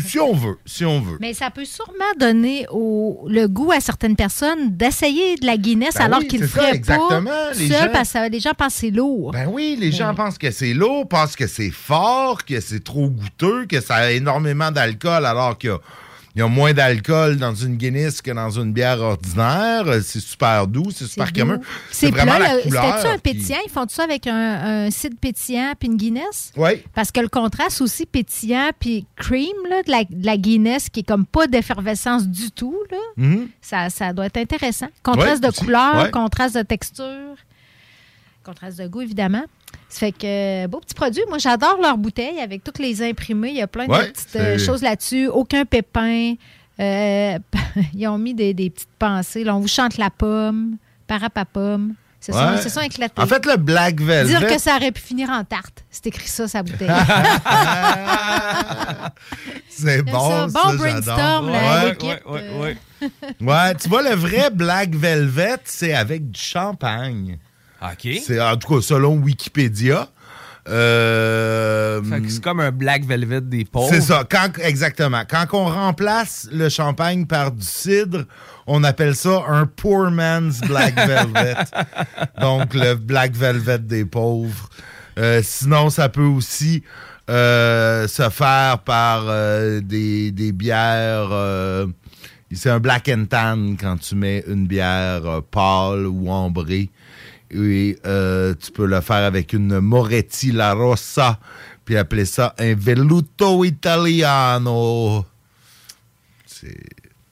si- on veut, si on veut. mais ça peut sûrement donner au, le goût à certaines personnes d'essayer de la Guinness Ben alors oui, qu'ils ne feraient exactement. pas Les gens- parce que les gens pensent que c'est lourd. Ben oui, les gens pensent que c'est lourd, pensent que c'est fort, que c'est trop goûteux, que ça a énormément d'alcool, alors qu'il y a Il y a moins d'alcool dans une Guinness que dans une bière ordinaire. C'est super doux, c'est super crémeux. C'est vraiment plat. la couleur. C'était-tu un pétillant? Ils font ça avec un, un cidre pétillant puis une Guinness? Oui. Parce que le contraste aussi pétillant puis cream là, de, la, de la Guinness qui est comme pas d'effervescence du tout, là, Mhm. ça, ça doit être intéressant. Contraste de couleur, contraste de texture, contraste de goût, évidemment. Ça fait que, beau petit produit. Moi, j'adore leurs bouteilles avec toutes les imprimés. Il y a plein de Ouais, petites euh, choses là-dessus. Aucun pépin. Euh, <laughs> ils ont mis des, des petites pensées. Là, on vous chante la pomme, parapapum. C'est ça, Ouais. c'est ça éclaté. En fait, le Black Velvet. Dire que ça aurait pu finir en tarte. C'est écrit ça, sa bouteille. <laughs> C'est bon. ça. Bon brainstorm, là, Ouais, ouais, ouais, euh. ouais. Ouais, tu vois, le vrai Black Velvet, c'est avec du champagne. OK. C'est en tout cas selon Wikipédia. Euh, c'est comme un Black Velvet des pauvres. c'est ça, quand, exactement. Quand on remplace le champagne par du cidre, on appelle ça un poor man's Black <laughs> Velvet. Donc, le Black Velvet des pauvres. Euh, sinon, ça peut aussi euh, se faire par des, des bières. c'est un black and tan quand tu mets une bière pâle ou ambrée. Et euh, tu peux le faire avec une Moretti La Rossa, puis appeler ça un Velluto Italiano. C'est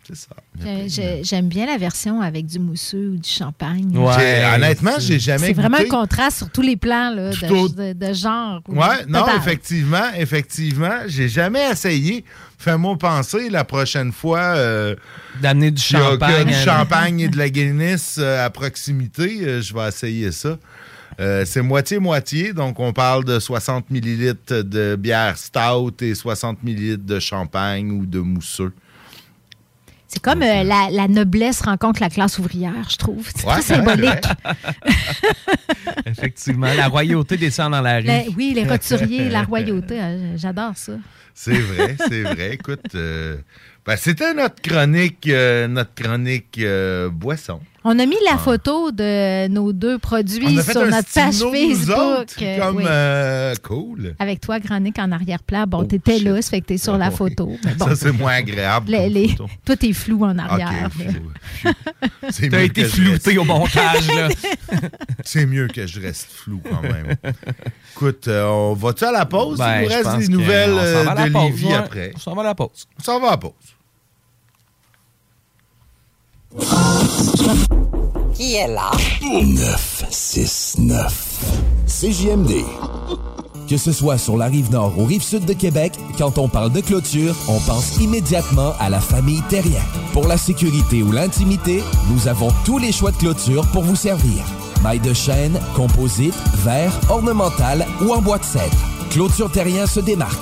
c'est ça. J'ai- j'ai- J'aime bien la version avec du mousseux ou du champagne. J'ai- honnêtement, j'ai jamais C'est vraiment un contraste sur tous les plans là, au- de, de- de genre. Ouais, non, Total. effectivement, effectivement. J'ai jamais essayé. Fais-moi penser la prochaine fois. euh, D'amener du champagne. du champagne et de la <laughs> Guinness euh, à proximité. euh, je vais essayer ça. Euh, c'est moitié-moitié, donc on parle de 60 ml de bière stout et 60 ml de champagne ou de mousseux. C'est comme euh, la, la noblesse rencontre la classe ouvrière, je trouve. C'est Ouais, très symbolique. <laughs> Effectivement, la royauté descend dans la rue. La- oui, les roturiers, la royauté, euh, j'adore ça. C'est vrai, c'est vrai. Écoute, euh, ben, c'était notre chronique, euh, notre chronique euh, boisson. On a mis la Ah. photo de nos deux produits sur notre page Facebook. autres, comme oui. euh, cool. Avec toi, Granic, en arrière-plan. Bon, t'étais là, ça fait que t'es sur la Ah oui. photo. mais bon. Ça, c'est moins agréable. Les- les-. Toi, t'es flou en arrière. Ok, là. flou. <laughs> C'est T'as été flouté reste- au montage, là. <laughs> C'est mieux que je reste flou quand même. Écoute, euh, on va-tu à la pause? Ben, Il nous reste des nouvelles euh, de ouais. après. On s'en va à la pause. On s'en va à la pause. Qui est là? 969. CJMD. Que ce soit sur la rive nord ou rive sud de Québec, quand on parle de clôture, on pense immédiatement à la famille Terrien. Pour la sécurité ou l'intimité, nous avons tous les choix de clôture pour vous servir. Maille de chêne, composite, verre, ornemental ou en bois de cèdre. Clôture Terrien se démarque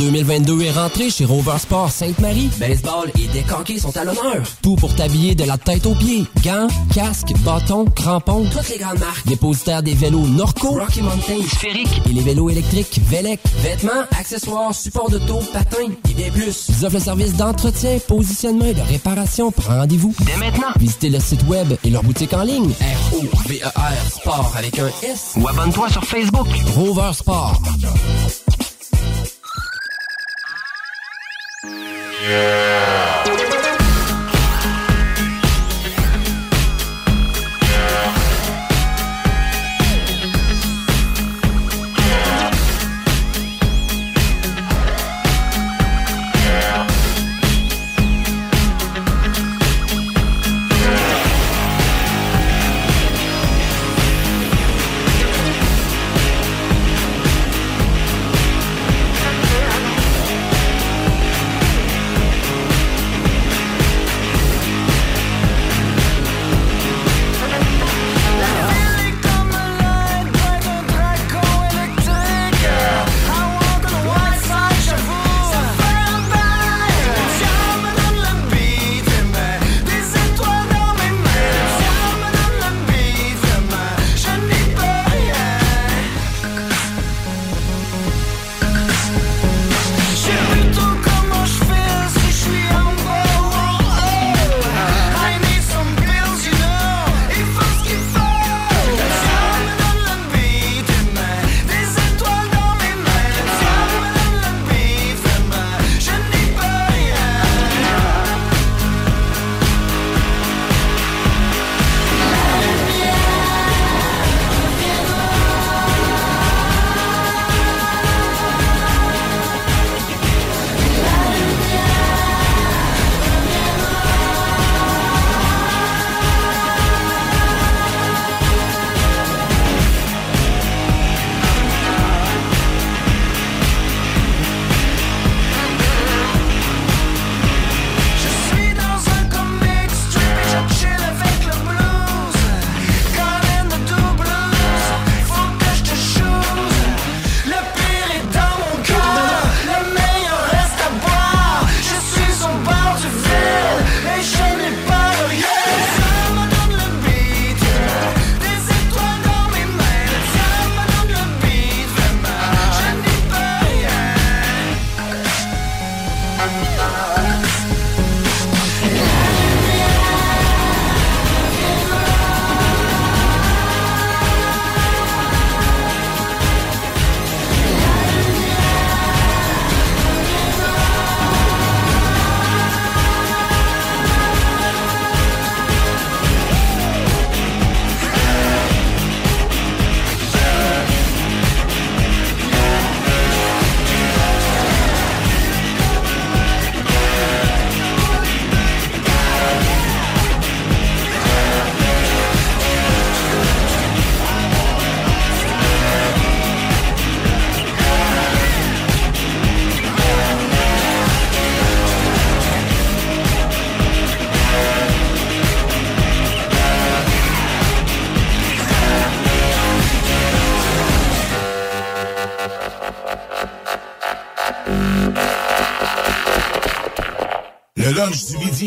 2022 est rentré chez Rover Sport Sainte-Marie. Baseball et décanqués sont à l'honneur. Tout pour t'habiller de la tête aux pieds. Gants, casques, bâtons, crampons. Toutes les grandes marques. Dépositaire des vélos Norco, Rocky Mountain, Sphérique et les vélos électriques Velec. Vêtements, accessoires, supports de taux, patins et bien plus. Ils offrent le service d'entretien, positionnement et de réparation. Rendez-vous dès maintenant. Visitez le site web et leur boutique en ligne. R-O-V-E-R Sport avec un S. Ou abonne-toi sur Facebook. Rover Sport. Yeah.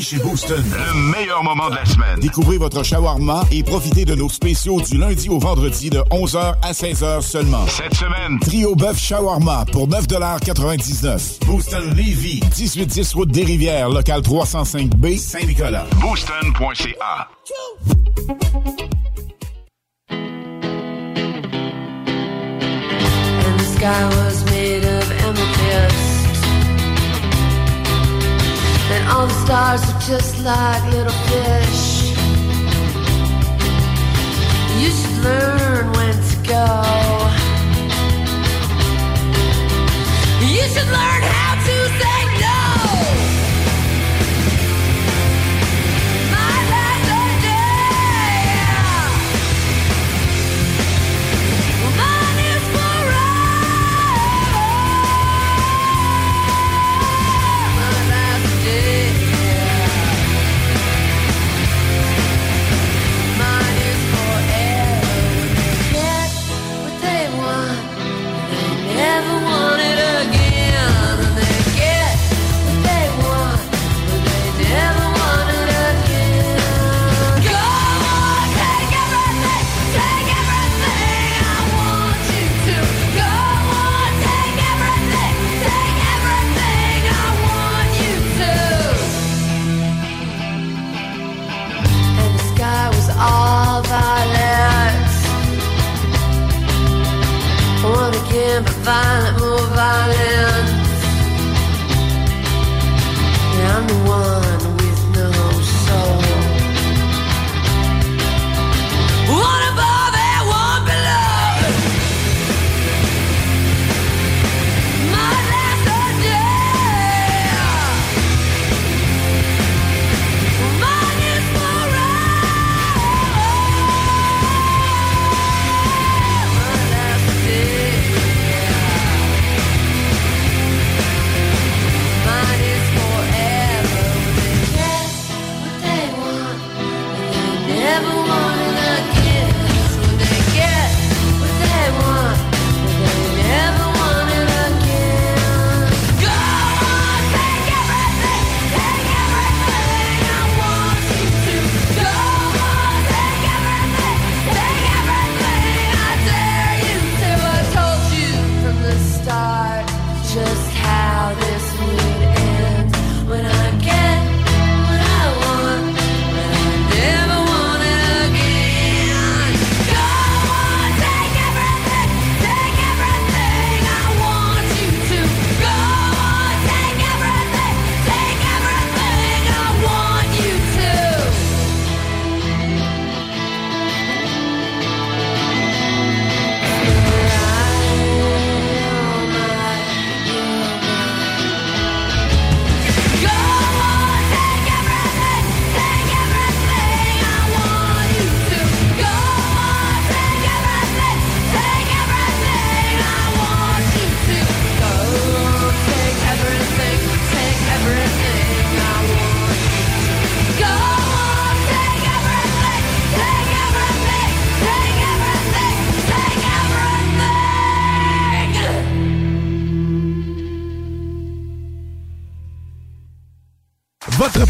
Chez Booston. Le meilleur moment de la semaine. Découvrez votre shawarma et profitez de nos spéciaux du lundi au vendredi de 11h à 16h seulement. Cette semaine, Trio bœuf shawarma pour 9,99 Booston Levy, 1810 route des Rivières, local 305B, Saint-Nicolas. booston.ca. and the sky was made of amethyst. And all the stars are just like little fish. You should learn when to go. You should learn violent, more violent.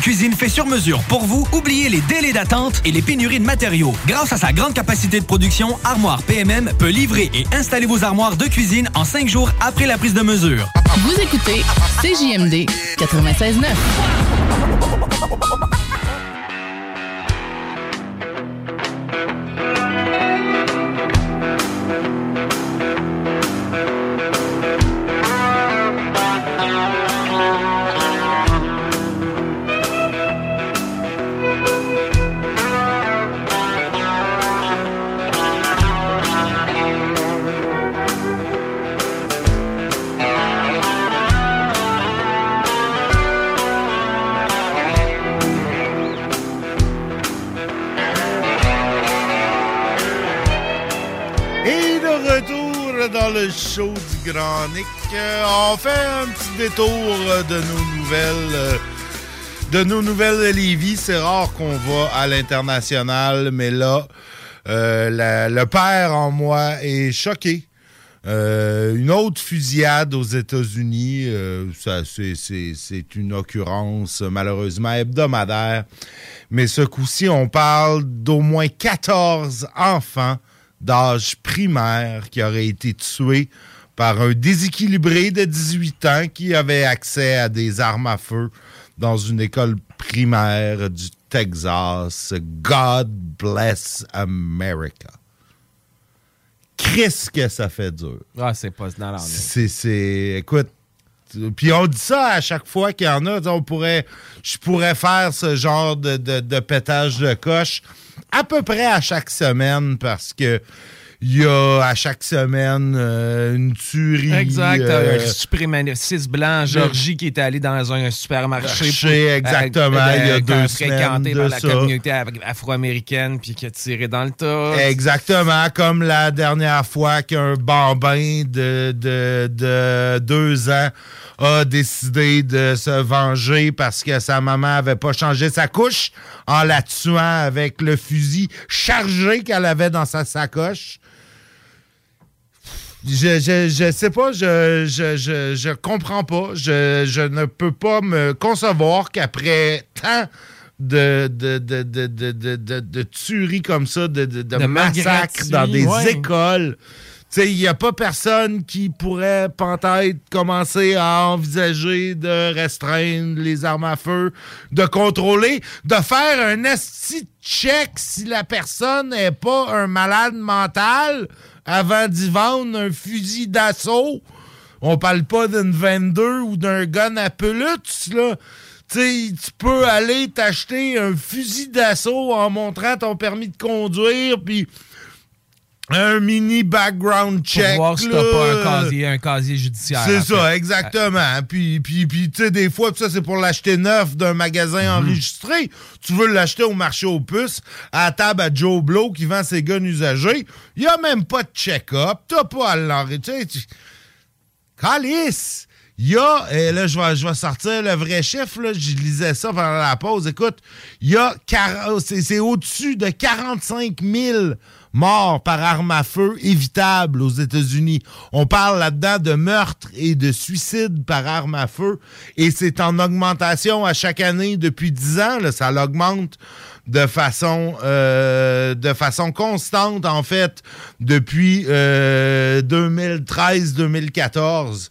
cuisine faite sur mesure pour vous? Oubliez les délais d'attente et les pénuries de matériaux. Grâce à sa grande capacité de production, Armoire PMM peut livrer et installer vos armoires de cuisine en cinq jours après la prise de mesure. Vous écoutez CJMD 96.9. Grand Nick, euh, on fait un petit détour euh, de nos nouvelles. euh, de nos nouvelles de Lévis. C'est rare qu'on va à l'international, mais là, euh, le père en moi est choqué. Une autre fusillade aux États-Unis, ça, c'est une occurrence malheureusement hebdomadaire. Mais ce coup-ci, on parle d'au moins 14 enfants d'âge primaire qui auraient été tués par un déséquilibré de 18 ans qui avait accès à des armes à feu dans une école primaire du Texas. God bless America. Chris que ça fait dur? Ah, c'est pas dans. C'est, c'est, écoute, puis on dit ça à chaque fois qu'il y en a. On pourrait, je pourrais faire ce genre de, de, de pétage de coche à peu près à chaque semaine parce que il y a à chaque semaine euh, une tuerie. Exact. euh, un suprémaciste blanc, Georgie, qui était allé dans un supermarché. Marché, pour- exactement, euh, il y a euh, deux fréquenté par de la ça. communauté af- afro-américaine, puis qui a tiré dans le tas. Exactement, comme la dernière fois qu'un bambin de, de, de deux ans a décidé de se venger parce que sa maman avait pas changé sa couche en la tuant avec le fusil chargé qu'elle avait dans sa sacoche. Je, je, je sais pas, je, je, je, je comprends pas. Je, je ne peux pas me concevoir qu'après tant de, de, de, de, de, de, tueries comme ça, de, de, massacres dans des ouais. écoles. Tu sais, il n'y a pas personne qui pourrait peut-être commencer à envisager de restreindre les armes à feu, de contrôler, de faire un esti check si la personne n'est pas un malade mental avant d'y vendre un fusil d'assaut. On parle pas d'une 22 ou d'un gun à peluts, là. Tu sais, tu peux aller t'acheter un fusil d'assaut en montrant ton permis de conduire, puis un mini background check. Pour voir si t'as pas un casier, un casier judiciaire. C'est ça, exactement. Puis, puis, puis tu sais, des fois, ça, c'est pour l'acheter neuf d'un magasin Mhm. enregistré. Tu veux l'acheter au marché aux puces, à la table à Joe Blow qui vend ses guns usagés. Il n'y a même pas de check-up. T'as pas à l'enregistrer. Calice! Il y a, et là, je vais, je vais sortir le vrai chiffre, là, je lisais ça pendant la pause. Écoute, il y a, c'est c'est au-dessus de 45 000 morts par arme à feu évitables aux États-Unis. On parle là-dedans de meurtres et de suicides par arme à feu, et c'est en augmentation à chaque année depuis 10 ans. Là, ça l'augmente de façon euh, de façon constante en fait depuis 2013-2014.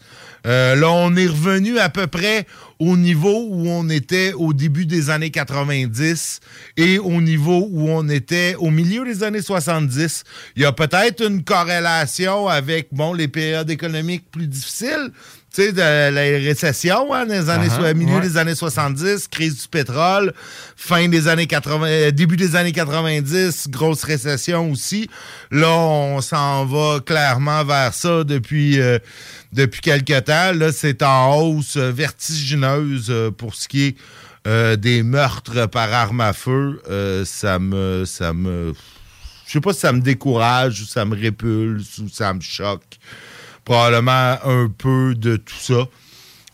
Euh, là, on est revenu à peu près au niveau où on était au début des années 90 et au niveau où on était au milieu des années 70. Il y a peut-être une corrélation avec bon les périodes économiques plus difficiles, tu sais, de la récession hein, dans les années, Uh-huh, milieu ouais. des années 70, crise du pétrole, fin des années 80, euh, début des années 90, grosse récession aussi. Là, on s'en va clairement vers ça depuis euh, depuis quelque temps. Là, c'est en hausse vertigineuse euh, pour ce qui est euh, des meurtres par arme à feu. Euh, ça me ça me je sais pas si ça me décourage ou ça me répulse ou ça me choque. Probablement un peu de tout ça.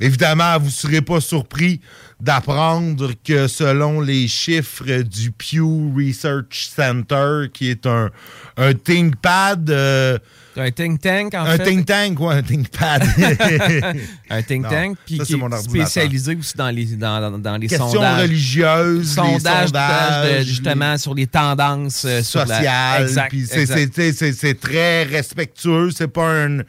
Évidemment, vous ne serez pas surpris d'apprendre que selon les chiffres du Pew Research Center, qui est un, un ThinkPad euh, Un think tank, en un fait. think tank, ouais, un think pad. <laughs> un think Non, tank, puis qui est spécialisé aussi dans les, dans, les Questions sondages. religieuses, les sondages, de- justement, sur les tendances euh, sur la- c'est très respectueux. C'est pas un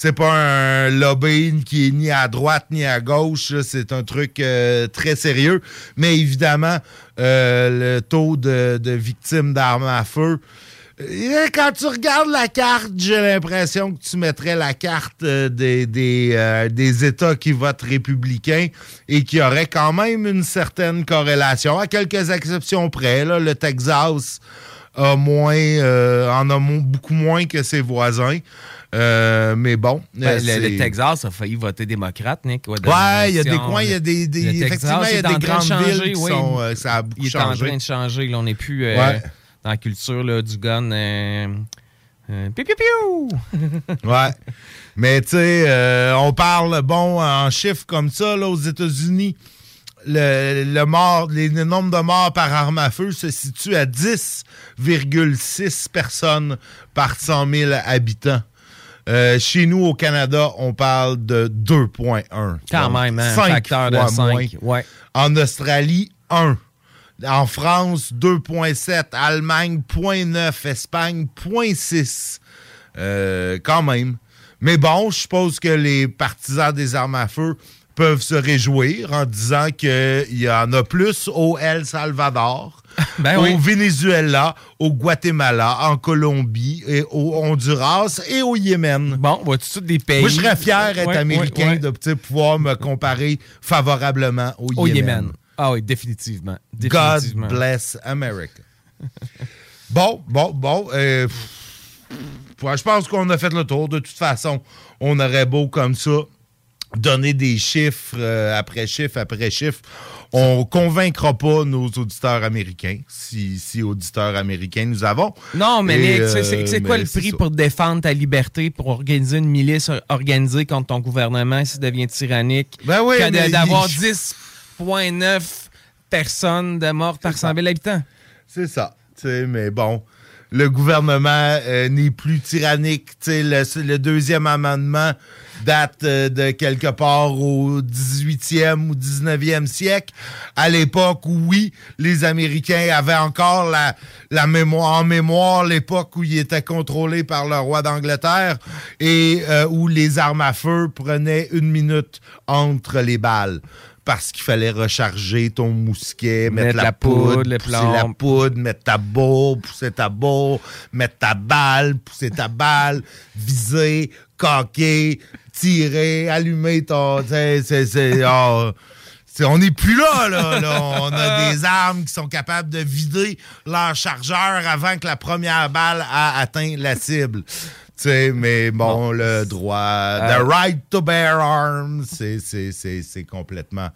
c'est pas un lobbying qui est ni à droite ni à gauche. C'est un truc euh, très sérieux. Mais évidemment, euh, le taux de, victimes d'armes à feu. euh, Quand tu regardes la carte, j'ai l'impression que tu mettrais la carte des, des, des États qui votent républicains et qui auraient quand même une certaine corrélation, à quelques exceptions près. le Texas a moins, en a beaucoup moins que ses voisins. Euh, mais bon. Ben, le, le Texas a failli voter démocrate, Nick. Ouais, il y a des coins, il y a des- des- Le effectivement, il y a des de grandes changer, villes qui oui. sont, euh, ça a beaucoup Il est changé. en train de changer. Là, on n'est plus euh, Ouais. dans la culture là, du gun. Piou, piou, piou! <laughs> Ouais. Mais tu sais, on parle, bon, en chiffres comme ça, là, aux États-Unis, le, le mort, les, le nombre de morts par arme à feu se situe à 10,6 personnes par 100 000 habitants. Euh, chez nous, au Canada, on parle de 2,1. Quand même, hein, un facteur de fois cinq, moins. ouais. En Australie, 1. En France, 2,7. Allemagne, 0,9. Espagne, 0,6. Euh, quand même. Mais bon, je suppose que les partisans des armes à feu peuvent se réjouir en disant qu'il y en a plus au El Salvador, <laughs> Ben au. Venezuela, au Guatemala, en Colombie, et au Honduras et au Yémen. Bon, vois-tu tous des pays. Moi, je serais fier d'être Ouais, américain, ouais, de pouvoir me comparer favorablement au, Au Yémen. Yémen. Ah oui, définitivement. God bless America. bon, bon, bon. euh, ouais, je pense qu'on a fait le tour. De toute façon, on aurait beau comme ça donner des chiffres euh, après chiffre après chiffre. On convaincra pas nos auditeurs américains, si, si auditeurs américains nous avons. Non, mais euh, c'est quoi mais le prix ça. pour défendre ta liberté, pour organiser une milice organisée contre ton gouvernement s'il devient tyrannique? Ben oui, d'avoir il- 10,9 personnes de morts par 100 000 habitants. C'est ça. Tu sais, mais bon, le gouvernement euh, n'est plus tyrannique. Le, le deuxième amendement date euh, de quelque part au 18e ou 19e siècle. À l'époque où, oui, les Américains avaient encore la, la mémoire, en mémoire l'époque où ils étaient contrôlés par le roi d'Angleterre et euh, où les armes à feu prenaient une minute entre les balles parce qu'il fallait recharger ton mousquet, mettre, Mettre la, la poudre, pousser la poudre, mettre ta bourre, pousser ta bourre, mettre ta balle, pousser ta balle, viser, coquer, tirer, allumer ton... oh, on n'est plus là, là, là. On a des armes qui sont capables de vider leur chargeur avant que la première balle a atteint la cible. Tu sais, mais bon, le droit, the Euh, right to bear arms, c'est- complètement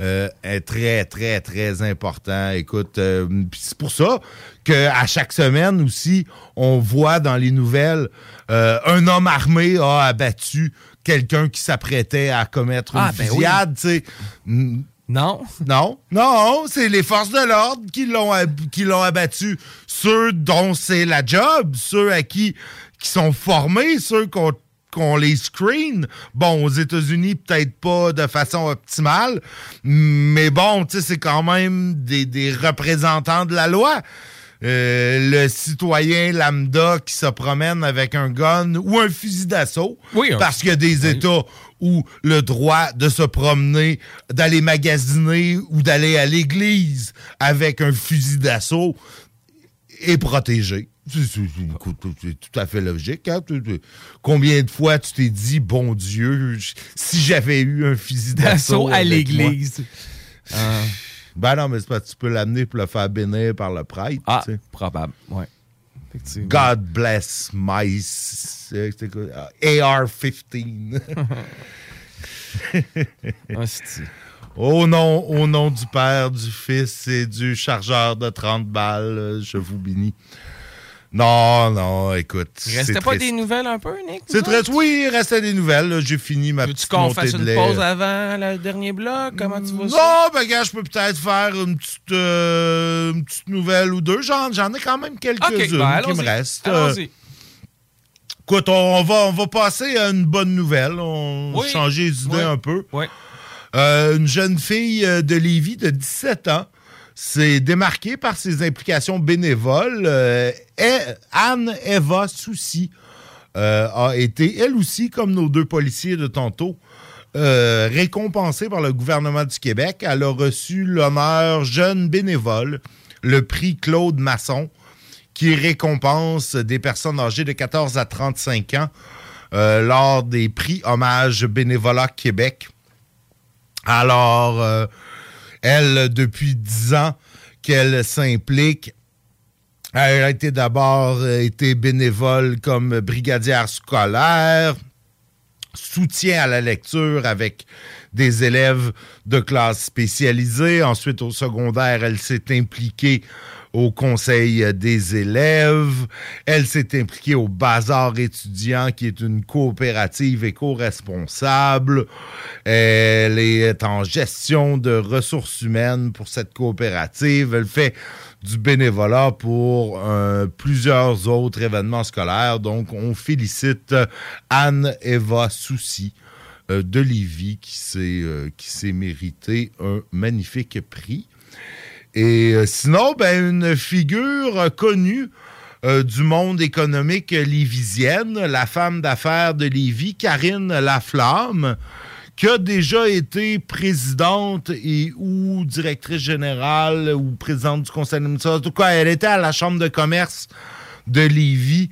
euh, est très, très, très important. Écoute, euh, c'est pour ça qu'à chaque semaine aussi, on voit dans les nouvelles euh, un homme armé a abattu quelqu'un qui s'apprêtait à commettre une Ah, ben fusillade. Mm, Non. Non, non, c'est les forces de l'ordre qui l'ont qui l'ont abattu. Ceux dont c'est la job, ceux à qui qui sont formés, ceux qu'on qu'on les screen. Bon, aux États-Unis, peut-être pas de façon optimale, mais bon, tu sais, c'est quand même des, des représentants de la loi. Euh, le citoyen lambda qui se promène avec un gun ou un fusil d'assaut. Oui, parce qu'il y a des États où le droit de se promener, d'aller magasiner ou d'aller à l'église avec un fusil d'assaut est protégé. C'est tout à fait logique. hein. Combien de fois tu t'es dit, bon Dieu, si j'avais eu un fusil d'assaut à l'église. Ah. Ben non, mais c'est parce que tu peux l'amener pour le faire bénir par le prêtre. Ah, tu sais. probable, ouais. God bless my s- euh, c'était quoi? Ah, AR-15. Ah, <laughs> Au nom, au nom du Père, du Fils et du chargeur de 30 balles, je vous bénis. Non, non, écoute. Il restait pas triste. des nouvelles un peu, Nick? C'est très... Oui, il restait des nouvelles. J'ai fini ma petite qu'on montée fasse une pause avant le dernier bloc? Comment tu vas ça? Non, ben gars, je peux peut-être faire une petite, euh, une petite nouvelle ou deux. J'en, ai quand même quelques-unes ben, qui me restent. Euh, Allons-y. Écoute, on, va, on va passer à une bonne nouvelle. On va Oui. changer Oui. un peu. Oui. Euh, une jeune fille de Lévis de 17 ans s'est démarquée par ses implications bénévoles. Euh, et- Anne-Eva Soucy euh, a été, elle aussi, comme nos deux policiers de tantôt, euh, récompensée par le gouvernement du Québec. Elle a reçu l'honneur jeune bénévole, le prix Claude Masson, qui récompense des personnes âgées de 14 à 35 ans lors des prix Hommage Bénévolat Québec. Alors, elle, depuis 10 ans qu'elle s'implique, elle a été d'abord euh, été bénévole comme brigadière scolaire, soutien à la lecture avec des élèves de classe spécialisée. Ensuite, au secondaire, elle s'est impliquée au conseil des élèves. Elle s'est impliquée au Bazar étudiant, qui est une coopérative éco-responsable. Elle est en gestion de ressources humaines pour cette coopérative. Elle fait du bénévolat pour euh, plusieurs autres événements scolaires. Donc, on félicite Anne-Eva Soucy euh, de Lévis qui s'est euh, qui s'est mérité un magnifique prix. Et euh, sinon, ben, une figure euh, connue euh, du monde économique lévisienne, la femme d'affaires de Lévis, Karine Laflamme, qui a déjà été présidente et ou directrice générale ou présidente du conseil d'administration. En tout cas, elle était à la Chambre de commerce de Lévis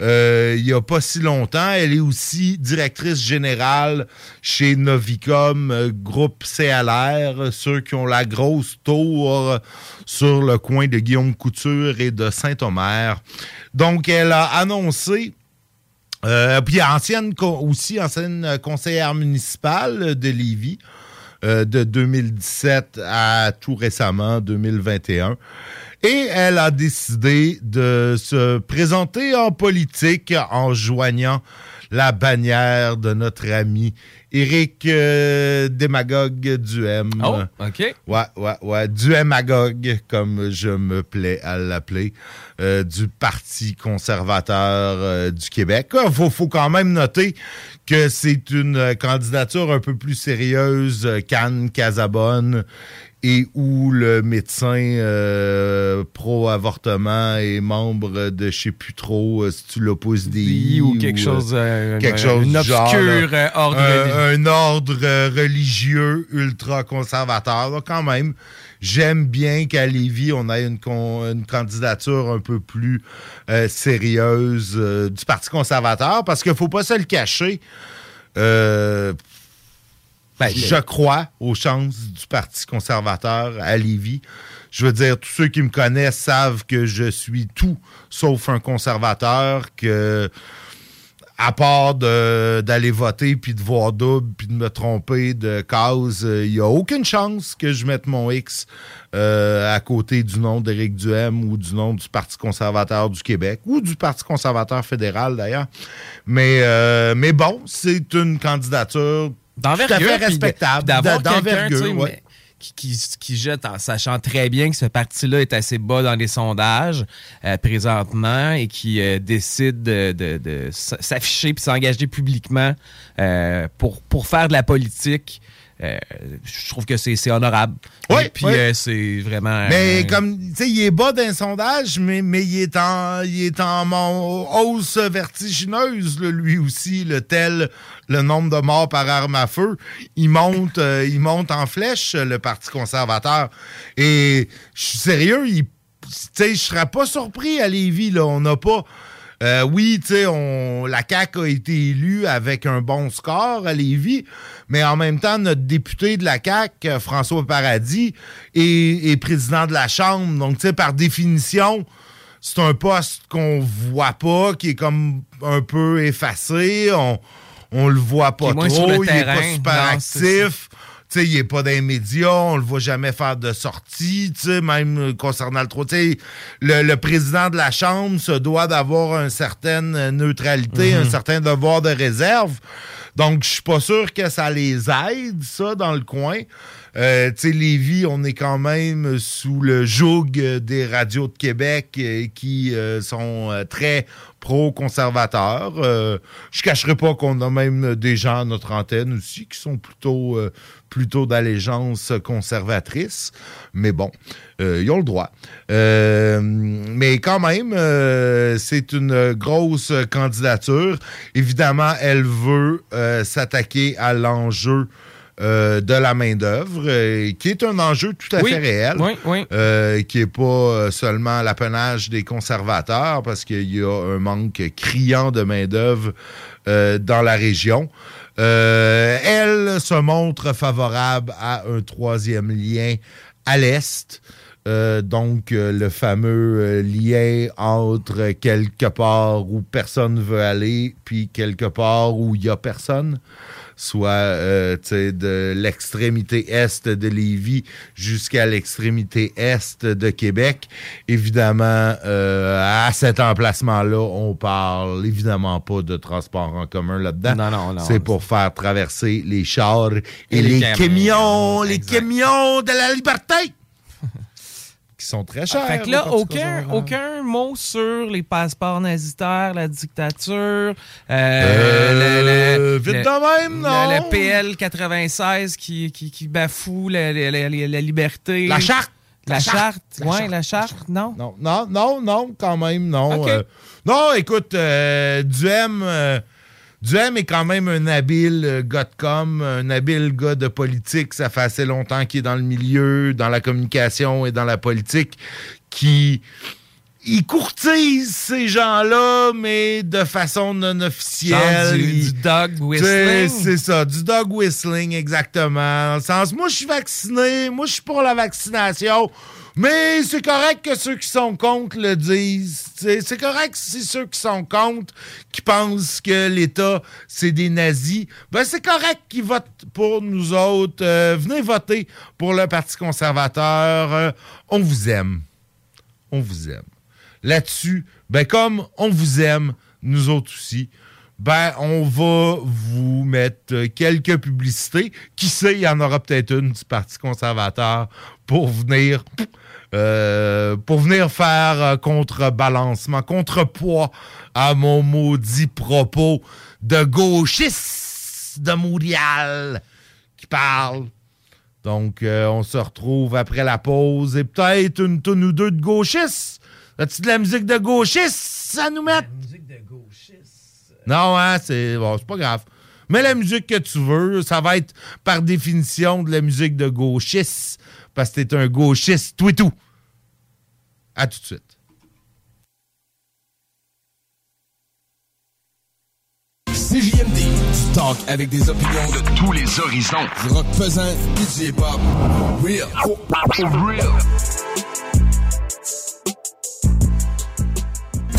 euh, il n'y a pas si longtemps. Elle est aussi directrice générale chez Novicom, euh, groupe CLR, ceux qui ont la grosse tour sur le coin de Guillaume Couture et de Saint-Omer. Donc, elle a annoncé euh, puis ancienne aussi ancienne conseillère municipale de Lévis de 2017 à tout récemment 2021. Et elle a décidé de se présenter en politique en joignant la bannière de notre ami Éric euh, Démagogue Duhem. Oh, OK. Ouais, ouais, ouais. Duhemagogue, comme je me plais à l'appeler, euh, du Parti conservateur euh, du Québec. Il faut, faut quand même noter que c'est une euh, candidature un peu plus sérieuse euh, qu'Anne Casabonne et où le médecin euh, pro-avortement est membre de je sais plus trop euh, si tu l'opposes des ou quelque chose, euh, quelque un- chose genre, là. euh, ordre Un- religieux. un ordre euh, religieux ultra conservateur. Donc, quand même, j'aime bien qu'à Lévis, on ait une, con- une candidature un peu plus euh, sérieuse euh, du Parti conservateur parce qu'il ne faut pas se le cacher. Euh, je crois aux chances du Parti conservateur à Lévis. Je veux dire, tous ceux qui me connaissent savent que je suis tout sauf un conservateur, que à part d'aller voter puis de voir double puis de me tromper de cause, euh, il n'y a aucune chance que je mette mon X euh, à côté du nom d'Éric Duhem ou du nom du Parti conservateur du Québec ou du Parti conservateur fédéral d'ailleurs. Mais, euh, mais bon, c'est une candidature puis respectable. D'avoir quelqu'un d'envergure, ouais. qui, qui, qui jette en sachant très bien que ce parti-là est assez bas dans les sondages euh, présentement et qui euh, décide de, de- s'afficher puis s'engager publiquement euh, pour, pour faire de la politique. Euh, je trouve que c'est honorable. Oui, Et puis oui. euh, c'est vraiment. Mais euh, comme, tu sais, il est bas d'un sondage, mais, mais il, est en, il est en hausse vertigineuse, là, lui aussi, le tel le nombre de morts par arme à feu. Il monte, il monte en flèche, le Parti conservateur. Et je suis sérieux, il- tu sais, je serais pas surpris à Lévis, là. On n'a pas. Euh, oui, tu sais, on- la CAQ a été élue avec un bon score à Lévis, mais en même temps, notre député de la CAQ, euh, François Paradis, est, est président de la Chambre. Donc, tu sais, par définition, c'est un poste qu'on voit pas, qui est comme un peu effacé. On, on le voit pas trop. sur le il est pas super Non, actif. Tu sais, il est pas dans les médias, on le voit jamais faire de sortie, tu sais, même euh, concernant le trop. Tu sais, le, le président de la Chambre se doit d'avoir une certaine neutralité, Mhm. un certain devoir de réserve. Donc, je suis pas sûr que ça les aide, ça, dans le coin. Euh, tu sais, Lévis, on est quand même sous le joug des radios de Québec euh, qui euh, sont euh, très pro-conservateurs. Euh, je cacherai pas qu'on a même des gens à notre antenne aussi qui sont plutôt, euh, plutôt d'allégeance conservatrice. Mais bon, euh, ils ont le droit. Euh, mais quand même, euh, c'est une grosse candidature. Évidemment, elle veut s'attaquer à l'enjeu euh, de la main-d'œuvre, euh, qui est un enjeu tout à Oui, fait réel, oui, oui. euh, qui n'est pas seulement l'apanage des conservateurs, parce qu'il y a un manque criant de main-d'œuvre dans la région. Euh, elle se montre favorable à un troisième lien à l'Est. Euh, donc, euh, le fameux lien entre quelque part où personne veut aller, puis quelque part où il y a personne, soit euh, de l'extrémité est de Lévis jusqu'à l'extrémité est de Québec. Évidemment, euh, à cet emplacement-là, on parle évidemment pas de transport en commun là-dedans. Non, non, non. C'est pour faire traverser les chars et, Et les, camions, camions, les camions de la liberté sont très chers. Fait que là, aucun, aucun mot sur les passeports nazitaires, la dictature, euh, Euh, le- le- vite le- de même, non? Le, PL 96 qui, qui, qui bafoue la, la- la- la- la liberté. La charte. La, La charte. charte. La charte. la charte, non? Non, non, non, non, quand même, non. Euh, non, écoute, euh, Duhem, euh, Duhem est quand même un habile euh, gars de com, un habile gars de politique. Ça fait assez longtemps qu'il est dans le milieu, dans la communication et dans la politique, qui il courtise ces gens-là, mais de façon non officielle. Du- Il- du dog whistling? C'est ça, du dog whistling, exactement. Dans le sens, moi, je suis vacciné, moi, je suis pour la vaccination, mais c'est correct que ceux qui sont contre le disent. C'est correct si ceux qui sont contre, qui pensent que l'État, c'est des nazis, ben c'est correct qu'ils votent pour nous autres. Euh, venez voter pour le Parti conservateur. Euh, on vous aime. On vous aime. Là-dessus, ben comme on vous aime, nous autres aussi, ben on va vous mettre quelques publicités. Qui sait, il y en aura peut-être une du Parti conservateur pour venir euh, pour venir faire euh, contrebalancement, contrepoids à mon maudit propos de gauchiste de Montréal qui parle. Donc, euh, on se retrouve après la pause et peut-être une tonne ou deux de gauchistes. As-tu de la musique de gauchiste ça nous met? musique de gauchiste. Non, hein, c'est bon, c'est pas grave. Mais la musique que tu veux, ça va être par définition de la musique de gauchiste parce que t'es un gauchiste, tout et tout. À tout de suite. CJMD, du talk avec des opinions de tous les horizons. Du rock pesant du hip-hop. Real. Real.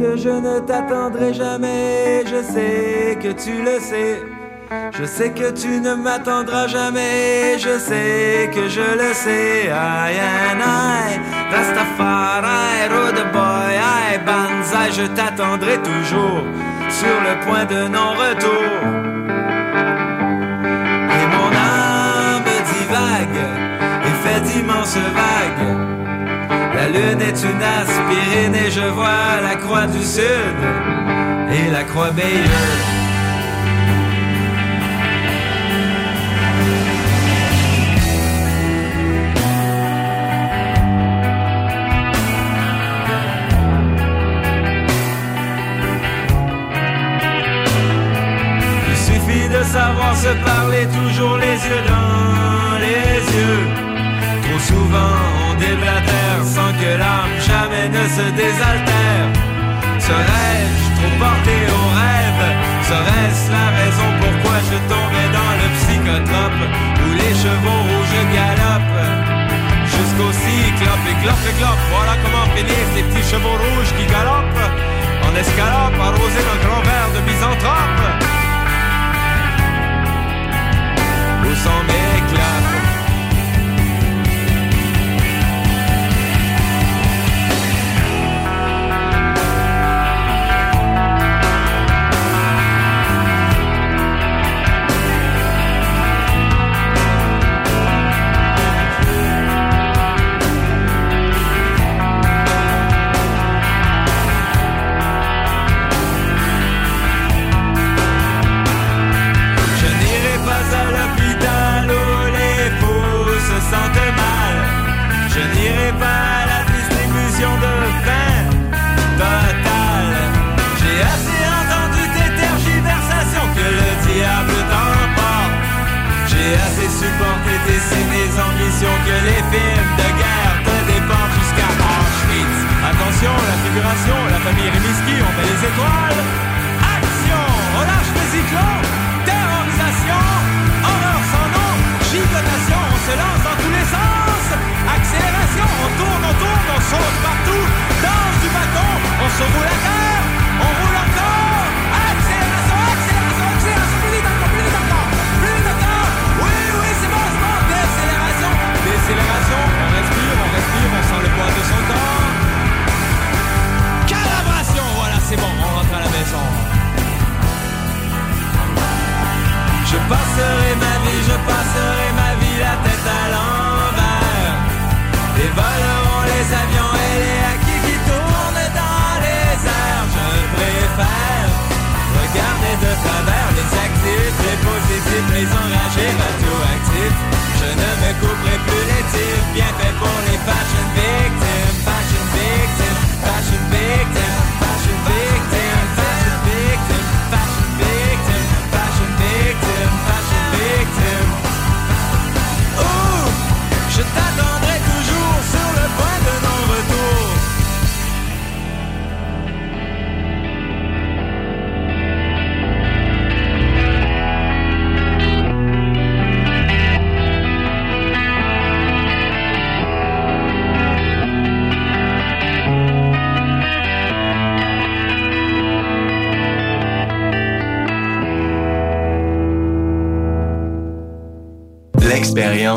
Que je ne t'attendrai jamais, je sais que tu le sais. Je sais que tu ne m'attendras jamais, je sais que je le sais. I and I, Rastafari, Road Boy, I, Banzai, je t'attendrai toujours sur le point de non-retour. Et mon âme divague et fait d'immenses vagues. La lune est une aspirine et je vois la croix du sud et la croix Bayeux. Où les chevaux rouges galopent. Jusqu'au cyclope et clope et clope Voilà comment finissent les petits chevaux rouges qui galopent. En escalope arrosés d'un grand verre de misanthrope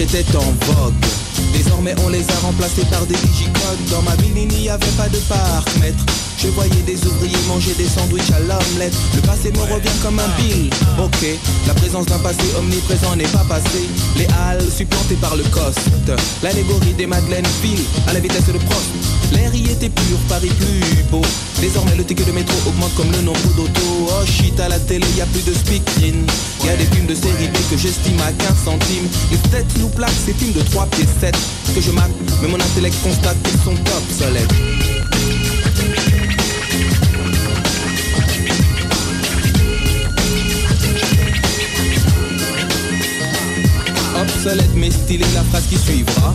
étaient en vogue. Désormais on les a remplacés par des digicodes Dans ma ville il n'y avait pas de parc-mètre Je voyais des ouvriers manger des sandwichs à l'omelette. Le passé me revient comme un bill Ok, la présence d'un passé omniprésent n'est pas passé Les halles supplantées par le coste. L'allégorie des madeleines file à la vitesse de Prost. L'air y était pur, Paris plus beau. Désormais le ticket de métro augmente comme le nombre d'autos. Oh shit, à la télé y a plus de speakerine Y a des films de série B que j'estime à 15 centimes. Les têtes nous plaquent ces films de 3 pieds 7 Que je mate, mais mon intellect constate qu'ils sont obsolètes Obsolète mais stylé la phrase qui suivra.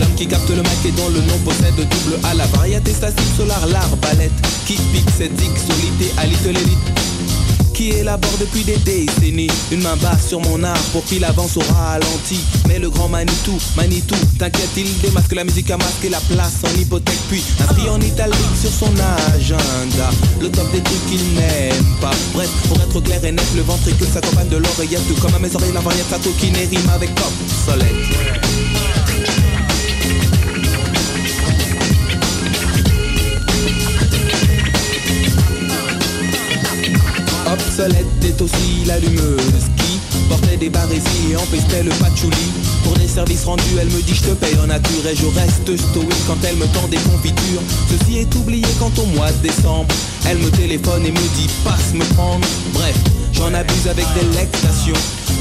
L'homme qui capte le mic et dont le nom possède double A La variété statique solar, l'arbalète Qui pique cette solité à little élite qui élabore depuis des décennies. Une main basse sur mon art pour qu'il avance au ralenti. Mais le grand Manitou, Manitou, t'inquiète il démasque la musique à masquer la place en hypothèque. Puis inscrit en italique sur son agenda. Le top des trucs qu'il n'aime pas. Bref, pour être clair et net, le ventricule s'accompagne de l'oreillette. Tout comme à mes oreilles la variété sa qui rime avec obsolète Obsolète est aussi l'allumeuse qui portait des barésies et empestait le patchouli. Pour des services rendus, elle me dit je te paye en nature et je reste stoïque quand elle me tend des confitures. Ceci est oublié quand au mois de décembre, elle me téléphone et me dit passe me prendre. Bref, j'en abuse avec délectation.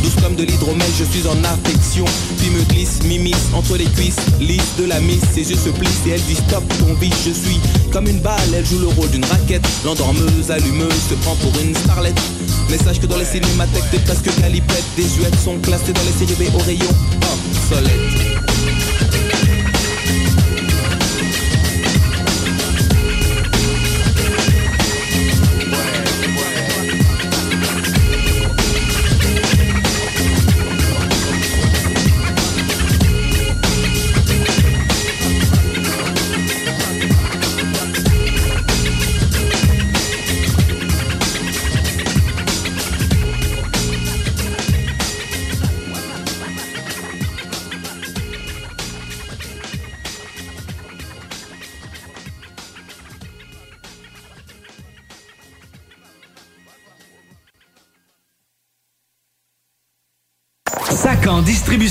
Douce comme de l'hydromel, je suis en affection. Puis me glisse, m'immisce entre les cuisses, lisse de la miss. Ses yeux se plissent et elle dit stop ton biche. Je suis comme une balle, elle joue le rôle d'une raquette. L'endormeuse, allumeuse, se prend pour une starlette. Mais sache que dans les cinémathèques, t'es presque calipette. Des huettes sont classées dans les séries B au rayon obsolète. Sacan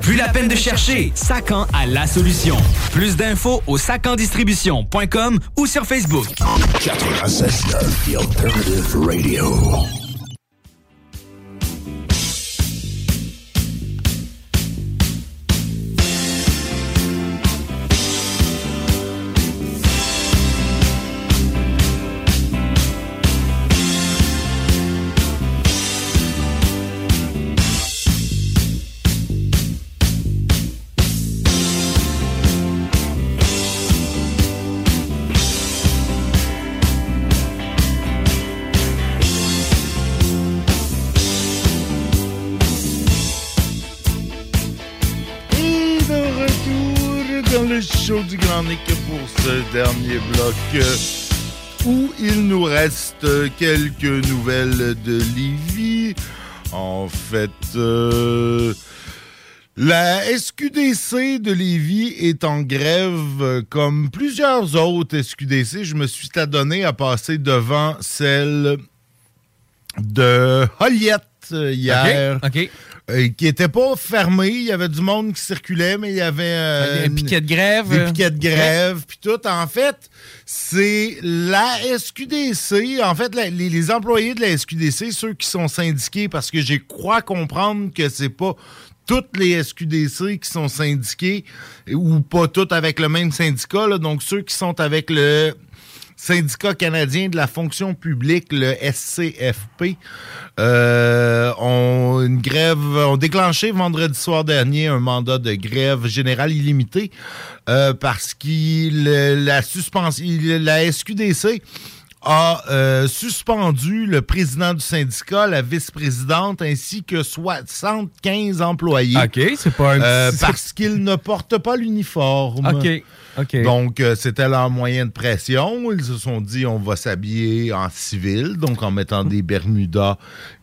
Plus la peine de chercher, Sacan a la solution. Plus d'infos au sacandistribution.com ou sur Facebook. 96.9 The Alternative Radio. Du Grand Nick pour ce dernier bloc où il nous reste quelques nouvelles de Livy. En fait, euh, la SQDC de Lévis est en grève comme plusieurs autres SQDC. Je me suis adonné à passer devant celle de Holiette euh, hier. OK. Euh, qui était pas fermé, il y avait du monde qui circulait, mais il y avait euh, Des piquets de grève. des piquets de grève, puis tout. En fait, c'est la SQDC. En fait, la- les, les employés de la SQDC, ceux qui sont syndiqués, parce que j'ai crois comprendre que c'est pas toutes les SQDC qui sont syndiqués ou pas toutes avec le même syndicat. là. donc ceux qui sont avec le syndicat canadien de la fonction publique, le SCFP, euh, ont une grève, ont déclenché vendredi soir dernier un mandat de grève générale illimitée euh, parce qu'il la suspension, la SQDC a euh, suspendu le président du syndicat, la vice-présidente, ainsi que 75 employés. OK, c'est pas un... Euh, parce qu'ils ne portent pas l'uniforme. OK, Donc, euh, c'était leur moyen de pression. Ils se sont dit, on va s'habiller en civil, donc en mettant des bermudas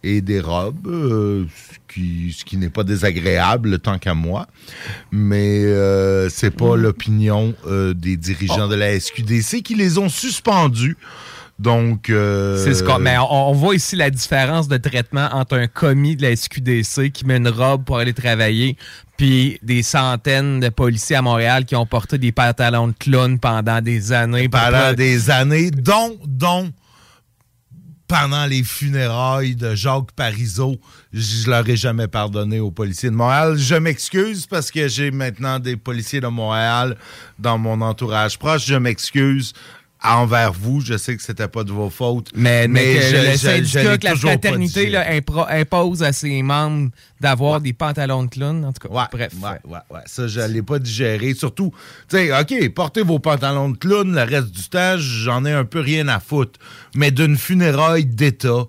et des robes, euh, ce qui, ce qui n'est pas désagréable tant qu'à moi. Mais euh, c'est pas l'opinion euh, des dirigeants de la SQDC qui les ont suspendus. Donc, euh, C'est ce qu'on- mais on, on voit ici la différence de traitement entre un commis de la SQDC qui met une robe pour aller travailler, puis des centaines de policiers à Montréal qui ont porté des pantalons de clown pendant des années. pendant des années, dont, dont pendant les funérailles de Jacques Parizeau, je leur ai jamais pardonné aux policiers de Montréal. Je m'excuse parce que j'ai maintenant des policiers de Montréal dans mon entourage proche. Je m'excuse envers vous. Je sais que c'était pas de vos fautes. Mais, mais que je- le je- je que la fraternité là, impose à ses membres d'avoir des pantalons de clown. En tout cas, bref. Ouais, ouais, ouais. Ça, je l'ai pas digéré. Surtout, tu sais, OK, portez vos pantalons de clown le reste du temps, j'en ai un peu rien à foutre. Mais d'une funéraille d'État.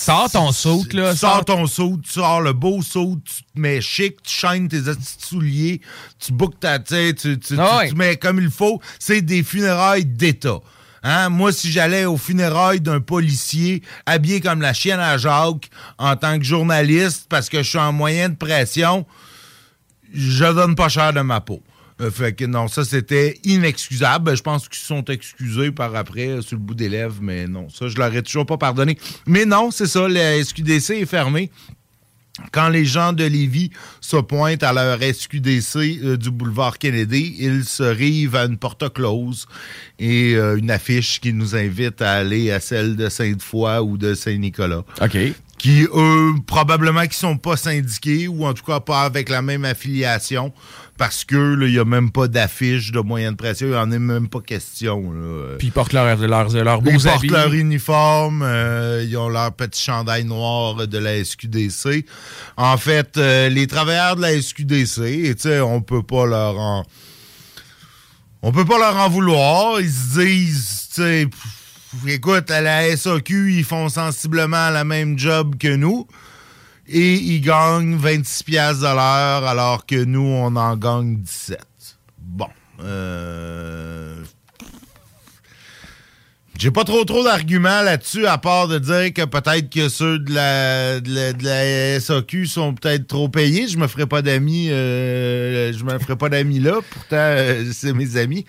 Sors ton saut, là. Sors ton saut, tu sors le beau saut, tu te mets chic, tu chaînes tes petits souliers, tu boucles ta tête, tu, tu, Ah ouais. tu mets comme il faut. C'est des funérailles d'État. Hein? Moi, si j'allais aux funérailles d'un policier habillé comme la chienne à Jacques en tant que journaliste parce que je suis en moyen de pression, je donne pas cher de ma peau. Euh, fait que non, ça c'était inexcusable. Ben, Je pense qu'ils sont excusés par après euh, sur le bout des lèvres, mais non, ça je leur ai toujours pas pardonné. Mais non, c'est ça, la SQDC est fermée. Quand les gens de Lévis se pointent à leur SQDC euh, du boulevard Kennedy, ils se rivent à une porte close et euh, une affiche qui nous invite à aller à celle de Sainte-Foy ou de Saint-Nicolas. OK. Qui, eux, probablement qui sont pas syndiqués ou en tout cas pas avec la même affiliation parce que il n'y a même pas d'affiche de moyenne pression, il n'y en a même pas question. là. Puis ils portent leurs leur, leurs beaux Ils portent habits. leur uniforme, euh, ils ont leur petit chandail noir de la SQDC. En fait, euh, les travailleurs de la SQDC, on peut pas leur en... On peut pas leur en vouloir. Ils se disent, tu sais, pff, écoute, à la SAQ, ils font sensiblement la même job que nous. Et ils gagnent 26 piastres de alors que nous, on en gagne 17. Bon. Euh... J'ai pas trop trop d'arguments là-dessus, à part de dire que peut-être que ceux de la, de la, SAQ sont peut-être trop payés. Je me ferai pas d'amis. euh, je me ferai pas d'amis là. Pourtant, euh, c'est mes amis.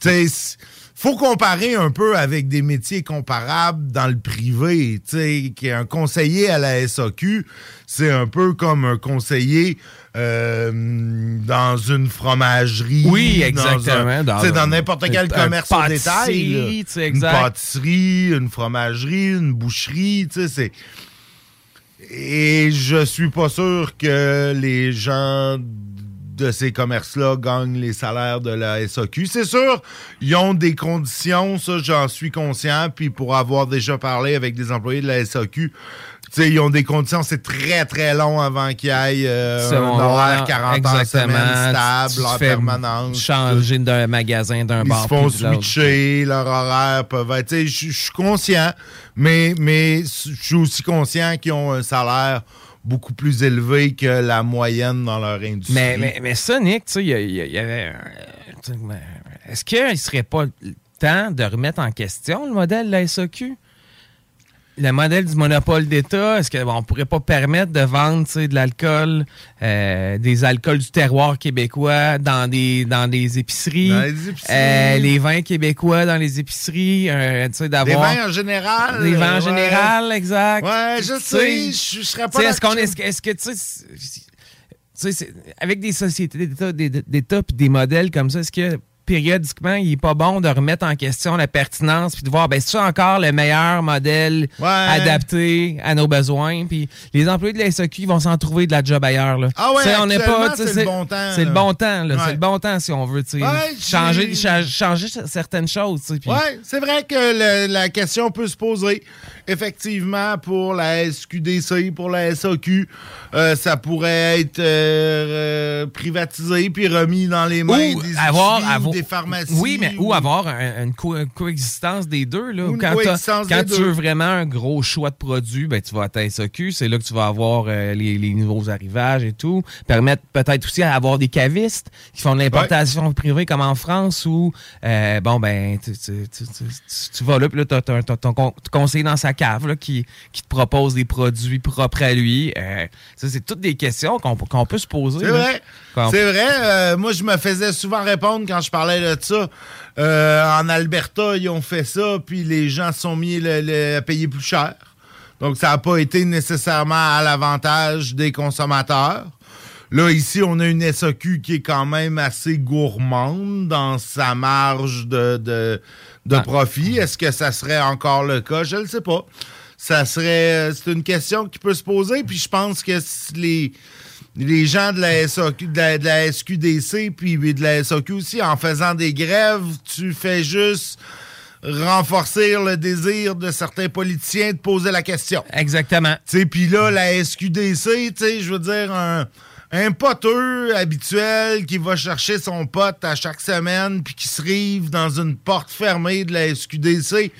Tu sais, faut comparer un peu avec des métiers comparables dans le privé. Tu sais, qu'un conseiller à la SAQ, c'est un peu comme un conseiller euh, dans une fromagerie. Oui, exactement. un- Dans un- n'importe quel un commerce au détail. là. sais, Une exact. pâtisserie, une fromagerie, une boucherie, tu sais, c'est... Et je suis pas sûr que les gens de ces commerces-là gagnent les salaires de la SAQ. C'est sûr, ils ont des conditions, ça j'en suis conscient, puis pour avoir déjà parlé avec des employés de la SAQ, ils ont des conditions, c'est très très long avant qu'il y ait euh, un horaire 40 heures exactement. semaine stable, en permanence. Changer d'un magasin, d'un Ils bar. se font switcher, leur horaire peuvent être. je suis conscient, mais, mais je suis aussi conscient qu'ils ont un salaire beaucoup plus élevé que la moyenne dans leur industrie. Mais, mais, mais ça, Nick, tu sais, il y, avait. Est-ce qu'il ne serait pas le temps de remettre en question le modèle de la SAQ? Le modèle du monopole d'État, est-ce qu'on ne pourrait pas permettre de vendre de l'alcool, euh, des alcools du terroir québécois dans des, dans des épiceries? Dans les épiceries. Euh, les vins québécois dans les épiceries, euh, Des d'avoir... vins en général. Des vins en ouais. général, exact. Ouais, je sais, je je serais pas Est-ce qu'on est, est-ce que tu sais, avec des sociétés d'État, des- d'État puis des modèles comme ça, est-ce que périodiquement, il est pas bon de remettre en question la pertinence puis de voir, ben, c'est encore le meilleur modèle adapté à nos besoins? Puis les employés de la SAQ ils vont s'en trouver de la job ailleurs. Là. Ah ouais, on n'est sais, c'est le bon temps, C'est le bon temps. Ouais. C'est le bon temps si on veut. Ouais, changer, certaines choses, Ouais, c'est vrai que le- la question peut se poser. Effectivement, pour la SQDC, pour la SAQ, euh, ça pourrait être euh, euh, privatisé puis remis dans les mains Ou des avoir, épiceries ou avoir- des pharmacies. Oui, mais ou avoir un- une, co- une coexistence des deux. Là, quand tu deux. veux vraiment un gros choix de produits, ben, tu vas à ta SAQ. C'est là que tu vas avoir euh, les, les nouveaux arrivages et tout. Permettre peut-être aussi à avoir des cavistes qui font de l'importation privée comme en France où, bon, ben, tu, tu- tu- tu- tu vas là, puis là, t'as, t'as- t'as ton con- conseiller dans sa cave là, qui, qui te propose des produits propres à lui. Euh, ça, c'est toutes des questions qu'on, peut se poser. C'est vrai. C'est vrai. euh, moi, je me faisais souvent répondre quand je parlais de ça. Euh, en Alberta, ils ont fait ça, puis les gens se sont mis le- le- à payer plus cher. Donc, ça n'a pas été nécessairement à l'avantage des consommateurs. Là, ici, on a une SAQ qui est quand même assez gourmande dans sa marge de, de, de profit. Est-ce que ça serait encore le cas? Je ne le sais pas. Ça serait. C'est une question qui peut se poser, puis je pense que les les gens de la, SAQ, de la, de la SQDC puis de la SAQ aussi, en faisant des grèves, tu fais juste renforcer le désir de certains politiciens de poser la question. Exactement. Puis là, la SQDC, tu sais, je veux dire, un, un poteux habituel qui va chercher son pote à chaque semaine puis qui se rive dans une porte fermée de la SQDC.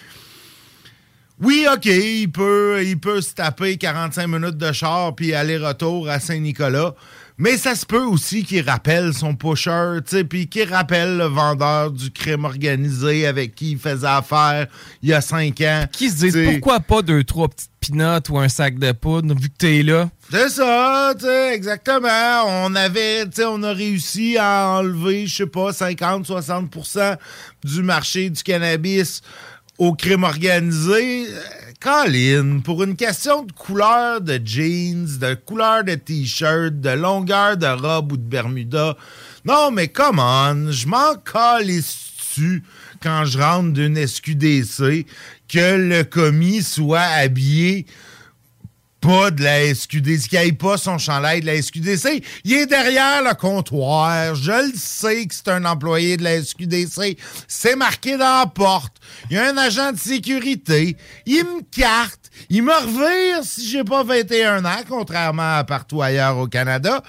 Oui, OK, il peut, il peut se taper 45 minutes de char puis aller-retour à Saint-Nicolas. Mais ça se peut aussi qu'il rappelle son pusher, tu sais, puis qu'il rappelle le vendeur du crime organisé avec qui il faisait affaire il y a cinq ans. Qui se disent T'sais, pourquoi pas deux, trois petites pinottes ou un sac de poudre vu que t'es là? C'est ça, tu sais, exactement. On avait, tu sais, on a réussi à enlever, je sais pas, 50-60% du marché du cannabis au crime organisé. Colin, pour une question de couleur de jeans, de couleur de t-shirt, de longueur de robe ou de Bermuda, non, mais come on, je m'en calisse-tu quand je rentre d'une SQDC que le commis soit habillé pas de la SQDC, qu'il n'aille pas son chandail de la SQDC. Il est derrière le comptoir. Je le sais que c'est un employé de la SQDC. C'est marqué dans la porte. Il y a un agent de sécurité. Il me carte. Il me revire si j'ai pas 21 ans, contrairement à partout ailleurs au Canada.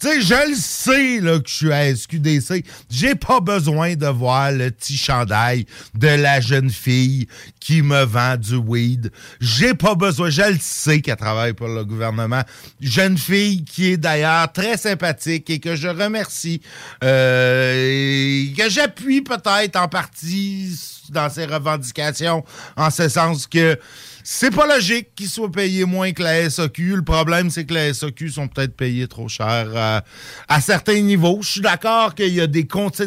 Tu sais, je le sais là, que je suis à SQDC. J'ai pas besoin de voir le petit chandail de la jeune fille qui me vend du weed. J'ai pas besoin. Je le sais qu'elle travaille pour le gouvernement. Jeune fille qui est d'ailleurs très sympathique et que je remercie. euh, et que j'appuie peut-être en partie dans ses revendications, en ce sens que c'est pas logique qu'ils soient payés moins que la SAQ. Le problème, c'est que la SAQ sont peut-être payés trop cher à, à certains niveaux. Je suis d'accord qu'il y a des comptes.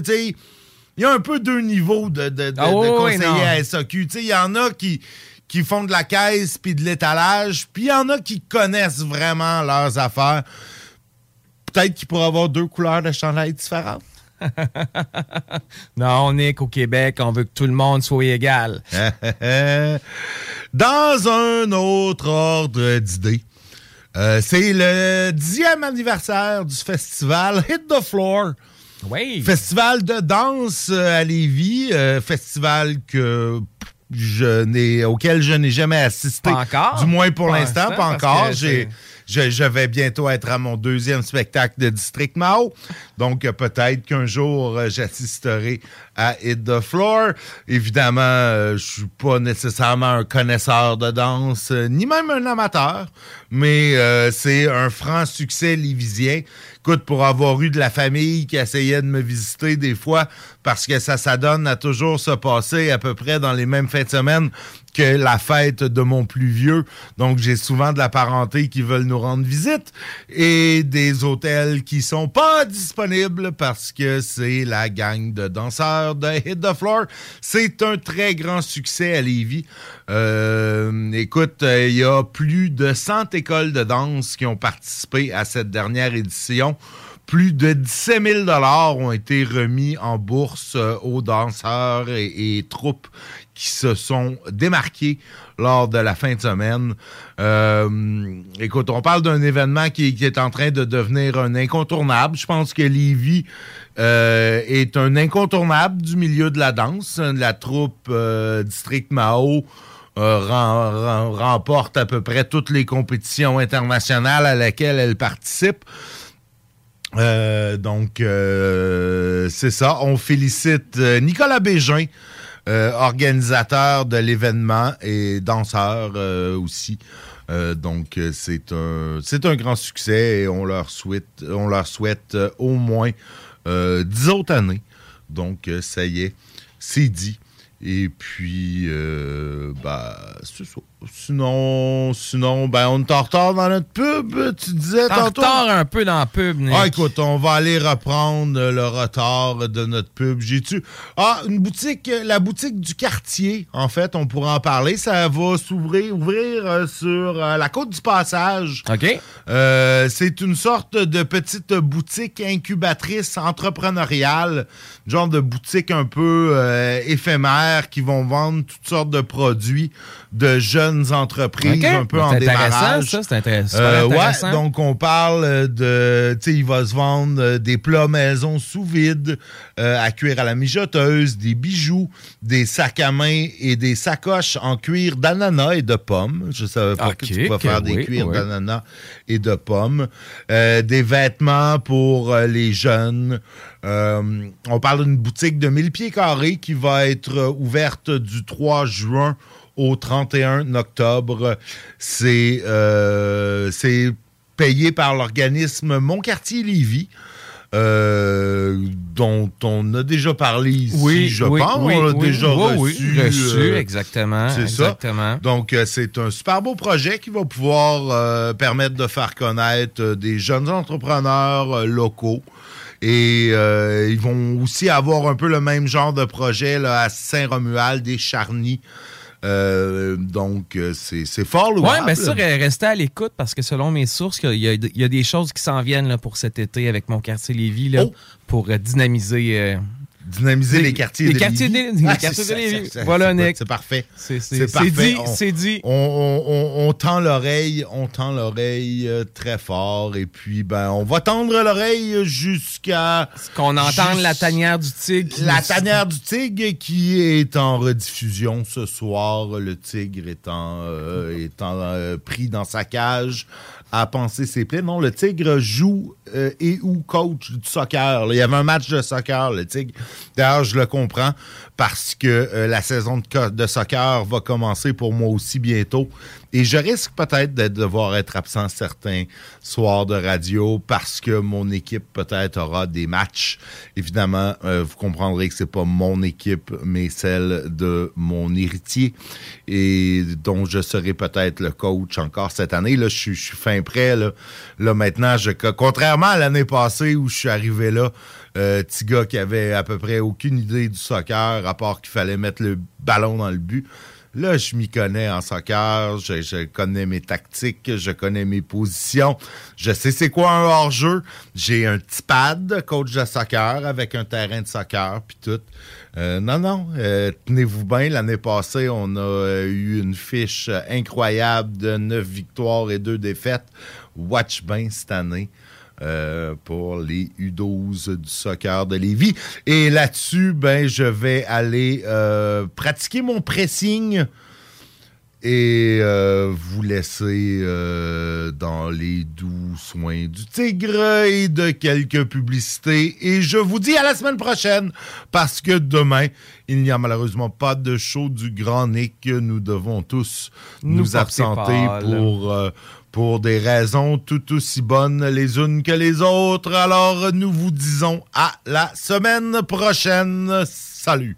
Il y a un peu deux niveaux de, de, de- Ah de oui, oui, conseillers non. à SAQ. Il y en a qui, qui font de la caisse puis de l'étalage, puis il y en a qui connaissent vraiment leurs affaires. Peut-être qu'ils pourraient avoir deux couleurs de chandail différentes. <laughs> Non, Nick, au Québec, on veut que tout le monde soit égal. <laughs> Dans un autre ordre d'idées, euh, c'est le dixième anniversaire du festival Hit the Floor. Oui. Festival de danse euh, à Lévis, euh, festival que je n'ai auquel je n'ai jamais assisté. Pas encore? Du moins pour l'instant, pas encore. J'ai je, je vais bientôt être à mon deuxième spectacle de District Mao. Donc, peut-être qu'un jour, euh, j'assisterai à Hit the Floor. Évidemment, euh, je suis pas nécessairement un connaisseur de danse, euh, ni même un amateur, mais euh, c'est un franc succès lévisien. Écoute, pour avoir eu de la famille qui essayait de me visiter des fois, parce que ça s'adonne à toujours se passer à peu près dans les mêmes fins de semaine que la fête de mon plus vieux. Donc, j'ai souvent de la parenté qui veulent nous rendre visite et des hôtels qui sont pas disponibles parce que c'est la gang de danseurs de Hit the Floor. C'est un très grand succès à Lévis. Euh, écoute, euh, il y a plus de 100 écoles de danse qui ont participé à cette dernière édition. Plus de 17 000 ont été remis en bourse euh, aux danseurs et, troupes qui se sont démarqués lors de la fin de semaine. Euh, écoute, on parle d'un événement qui, est en train de devenir un incontournable. Je pense que Lévis euh, est un incontournable du milieu de la danse. La troupe District Mao euh, rem- rem- remporte à peu près toutes les compétitions internationales à laquelle elle participe. Euh, donc, euh, c'est ça. On félicite Nicolas Bégin, organisateur de l'événement et danseur aussi. Donc, c'est un, grand succès et on leur souhaite, on leur souhaite au moins 10 autres années. Donc, ça y est, c'est dit. Et puis, euh, bah, c'est ça. Sinon, sinon, ben, on est en retard dans notre pub, tu disais En tantôt. retard un peu dans la pub, Nick. Ah, écoute, on va aller reprendre le retard de notre pub. J'ai-tu? Ah, une boutique, la boutique du quartier, en fait, on pourra en parler. Ça va s'ouvrir, ouvrir euh, sur euh, la côte du Passage. OK. Euh, c'est une sorte de petite boutique incubatrice entrepreneuriale, genre de boutique un peu éphémère qui vont vendre toutes sortes de produits de jeunes entreprises un peu en c'est intéressant, démarrage. ça, c'est intéressant. Euh, ouais, donc on parle de, tu sais, il va se vendre euh, des plats maison sous vide, euh, à cuire à la mijoteuse, des bijoux, des sacs à main et des sacoches en cuir d'ananas et de pommes. Je savais pas que Ok, tu pouvais faire que des oui, cuirs oui. d'ananas et de pommes. Euh, des vêtements pour euh, les jeunes. Euh, on parle d'une boutique de 1000 pieds carrés qui va être euh, ouverte du 3 juin au 31 octobre. C'est euh, c'est payé par l'organisme Mon Quartier Lévis. euh, dont on a déjà parlé ici, Oui, je oui, pense. oui, on l'a oui. déjà Oui, oui, reçu. reçu, euh, exactement, C'est exactement. ça. Donc, euh, c'est un super beau projet qui va pouvoir permettre de faire connaître des jeunes entrepreneurs locaux. Et ils vont aussi avoir un peu le même genre de projet là, à Saint-Romuald, des Charnies. Euh, donc, euh, c'est fort Oui, louable. bien sûr, restez à l'écoute parce que selon mes sources, il y a, il y a des choses qui s'en viennent là, pour cet été avec mon quartier Lévis là, pour euh, dynamiser. Dynamiser les quartiers les de quartiers Lévis. de- les Ah, quartiers de ça, Lévis. ça, ça, Voilà, Nick. C'est parfait. C'est- parfait. c'est dit. On, on- on- on tend l'oreille, on tend l'oreille euh, très fort et puis ben on va tendre l'oreille jusqu'à qu'on entende la tanière du tigre. la tanière du tigre qui est en rediffusion ce soir. Le tigre étant, euh, étant euh, pris dans sa cage à penser ses plaies. Non, le tigre joue euh, et ou coach du soccer. Il y avait un match de soccer, le tigre. D'ailleurs, je le comprends parce que euh, la saison de, soccer va commencer pour moi aussi bientôt. Et je risque peut-être de devoir être absent certains soirs de radio parce que mon équipe peut-être aura des matchs. Évidemment, euh, vous comprendrez que c'est pas mon équipe, mais celle de mon héritier et dont je serai peut-être le coach encore cette année. Là, je suis, je suis fin prêt. Là, là maintenant, je, contrairement à l'année passée où je suis arrivé là, euh, petit gars qui avait à peu près aucune idée du soccer, à part qu'il fallait mettre le ballon dans le but. Là, je m'y connais en soccer, je, connais mes tactiques, je connais mes positions, je sais c'est quoi un hors-jeu. J'ai un petit pad, coach de soccer, avec un terrain de soccer, puis tout. Euh, non, non, euh, tenez-vous bien, l'année passée, on a euh, eu une fiche incroyable de 9 victoires et 2 défaites. Watch bien cette année. Euh, pour les U12 du soccer de Lévis. Et là-dessus, ben, je vais aller euh, pratiquer mon pressing et euh, vous laisser euh, dans les doux soins du tigre et de quelques publicités. Et je vous dis à la semaine prochaine parce que demain, il n'y a malheureusement pas de show du Grand Nick. Nous devons tous nous, absenter pour, euh, pour des raisons tout aussi bonnes les unes que les autres. Alors, nous vous disons à la semaine prochaine. Salut!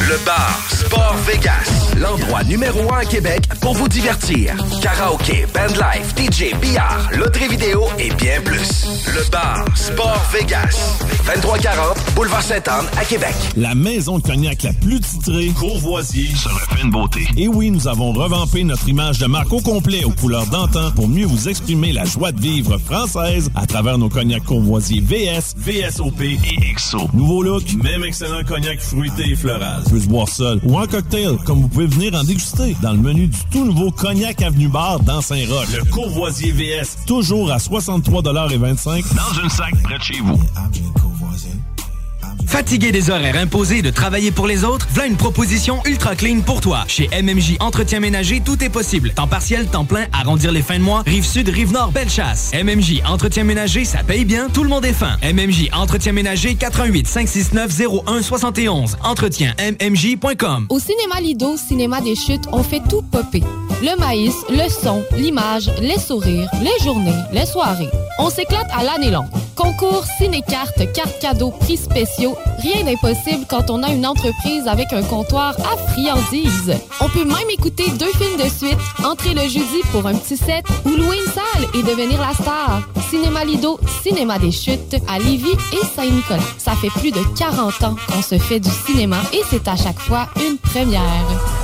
Le bar Sport Vegas. L'endroit numéro un à Québec pour vous divertir. Karaoke, bandlife, DJ, billard, loterie vidéo et bien plus. Le bar Sport Vegas. 2340 Boulevard Sainte-Anne à Québec. La maison de cognac la plus titrée, Courvoisier, se refait une beauté. Et oui, nous avons revampé notre image de marque au complet aux couleurs d'antan pour mieux vous exprimer la joie de vivre française à travers nos cognacs Courvoisier VS, VSOP et XO. Nouveau look, même excellent cognac fruité et floral. Peut se boire seul ou en cocktail, comme vous pouvez venir en déguster dans le menu du tout nouveau Cognac Avenue Bar dans Saint-Roch. Le Courvoisier VS, toujours à 63,25 dans une sac près de chez vous. Fatigué des horaires imposés de travailler pour les autres, voilà une proposition ultra clean pour toi. Chez MMJ Entretien Ménager, tout est possible. Temps partiel, temps plein, arrondir les fins de mois, rive sud, rive nord, belle chasse. MMJ Entretien Ménager, ça paye bien, tout le monde est fin. MMJ Entretien Ménager, 88 569 01 71. Entretien MMJ.com. Au cinéma Lido, cinéma des chutes, on fait tout popper. Le maïs, le son, l'image, les sourires, les journées, les soirées. On s'éclate à l'année longue. Concours, ciné-cartes, cartes cadeaux, prix spéciaux, rien d'impossible quand on a une entreprise avec un comptoir à friandises. On peut même écouter deux films de suite, entrer le jeudi pour un petit set ou louer une salle et devenir la star. Cinéma Lido, cinéma des chutes à Lévis et Saint-Nicolas. Ça fait plus de 40 ans qu'on se fait du cinéma et c'est à chaque fois une première.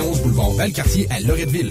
boulevard Valcartier à Loretteville.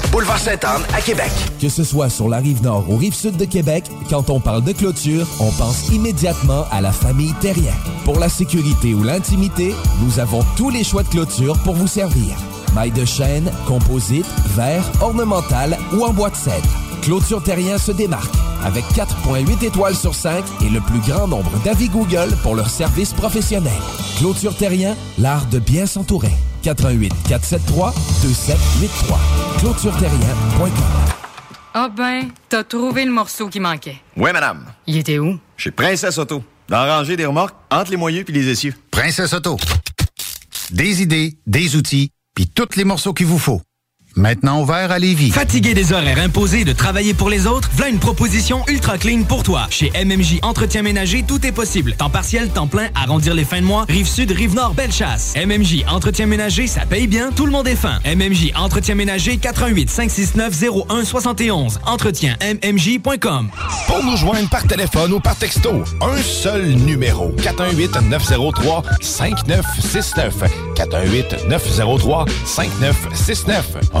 Boulevard Sainte-Anne à Québec. Que ce soit sur la rive nord ou rive sud de Québec, quand on parle de clôture, on pense immédiatement à la famille Terrien. Pour la sécurité ou l'intimité, nous avons tous les choix de clôture pour vous servir. Maille de chêne, composite, verre, ornemental ou en bois de cèdre. Clôture Terrien se démarque avec 4.8 étoiles sur 5 et le plus grand nombre d'avis Google pour leur service professionnel. Clôture Terrien, l'art de bien s'entourer. 88 473 2783. ClôtureTerrien.com. Ah ben, t'as trouvé le morceau qui manquait. Oui, madame. Il était où? Chez Princesse Auto. Dans la rangée des remorques, entre les moyeux puis les essieux. Princesse Auto. Des idées, des outils, puis tous les morceaux qu'il vous faut. Maintenant ouvert à Lévis. Fatigué des horaires imposés de travailler pour les autres, voilà une proposition ultra clean pour toi. Chez MMJ Entretien Ménager, tout est possible. Temps partiel, temps plein, arrondir les fins de mois, rive sud, rive nord, belle chasse. MMJ Entretien Ménager, ça paye bien, tout le monde est fin. MMJ Entretien Ménager, 88 569 01 71. Entretien MMJ.com. Pour nous joindre par téléphone ou par texto, un seul numéro. 418 903 5969. 418 903 5969.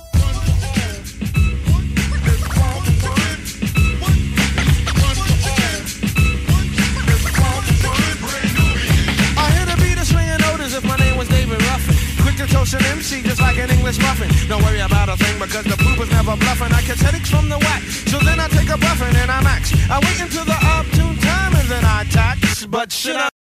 To toast an MC just like an English muffin. Don't worry about a thing because the poop is never bluffing. I catch headaches from the whack, so then I take a buffin and I max. I wait until the opportune time and then I tax. But should I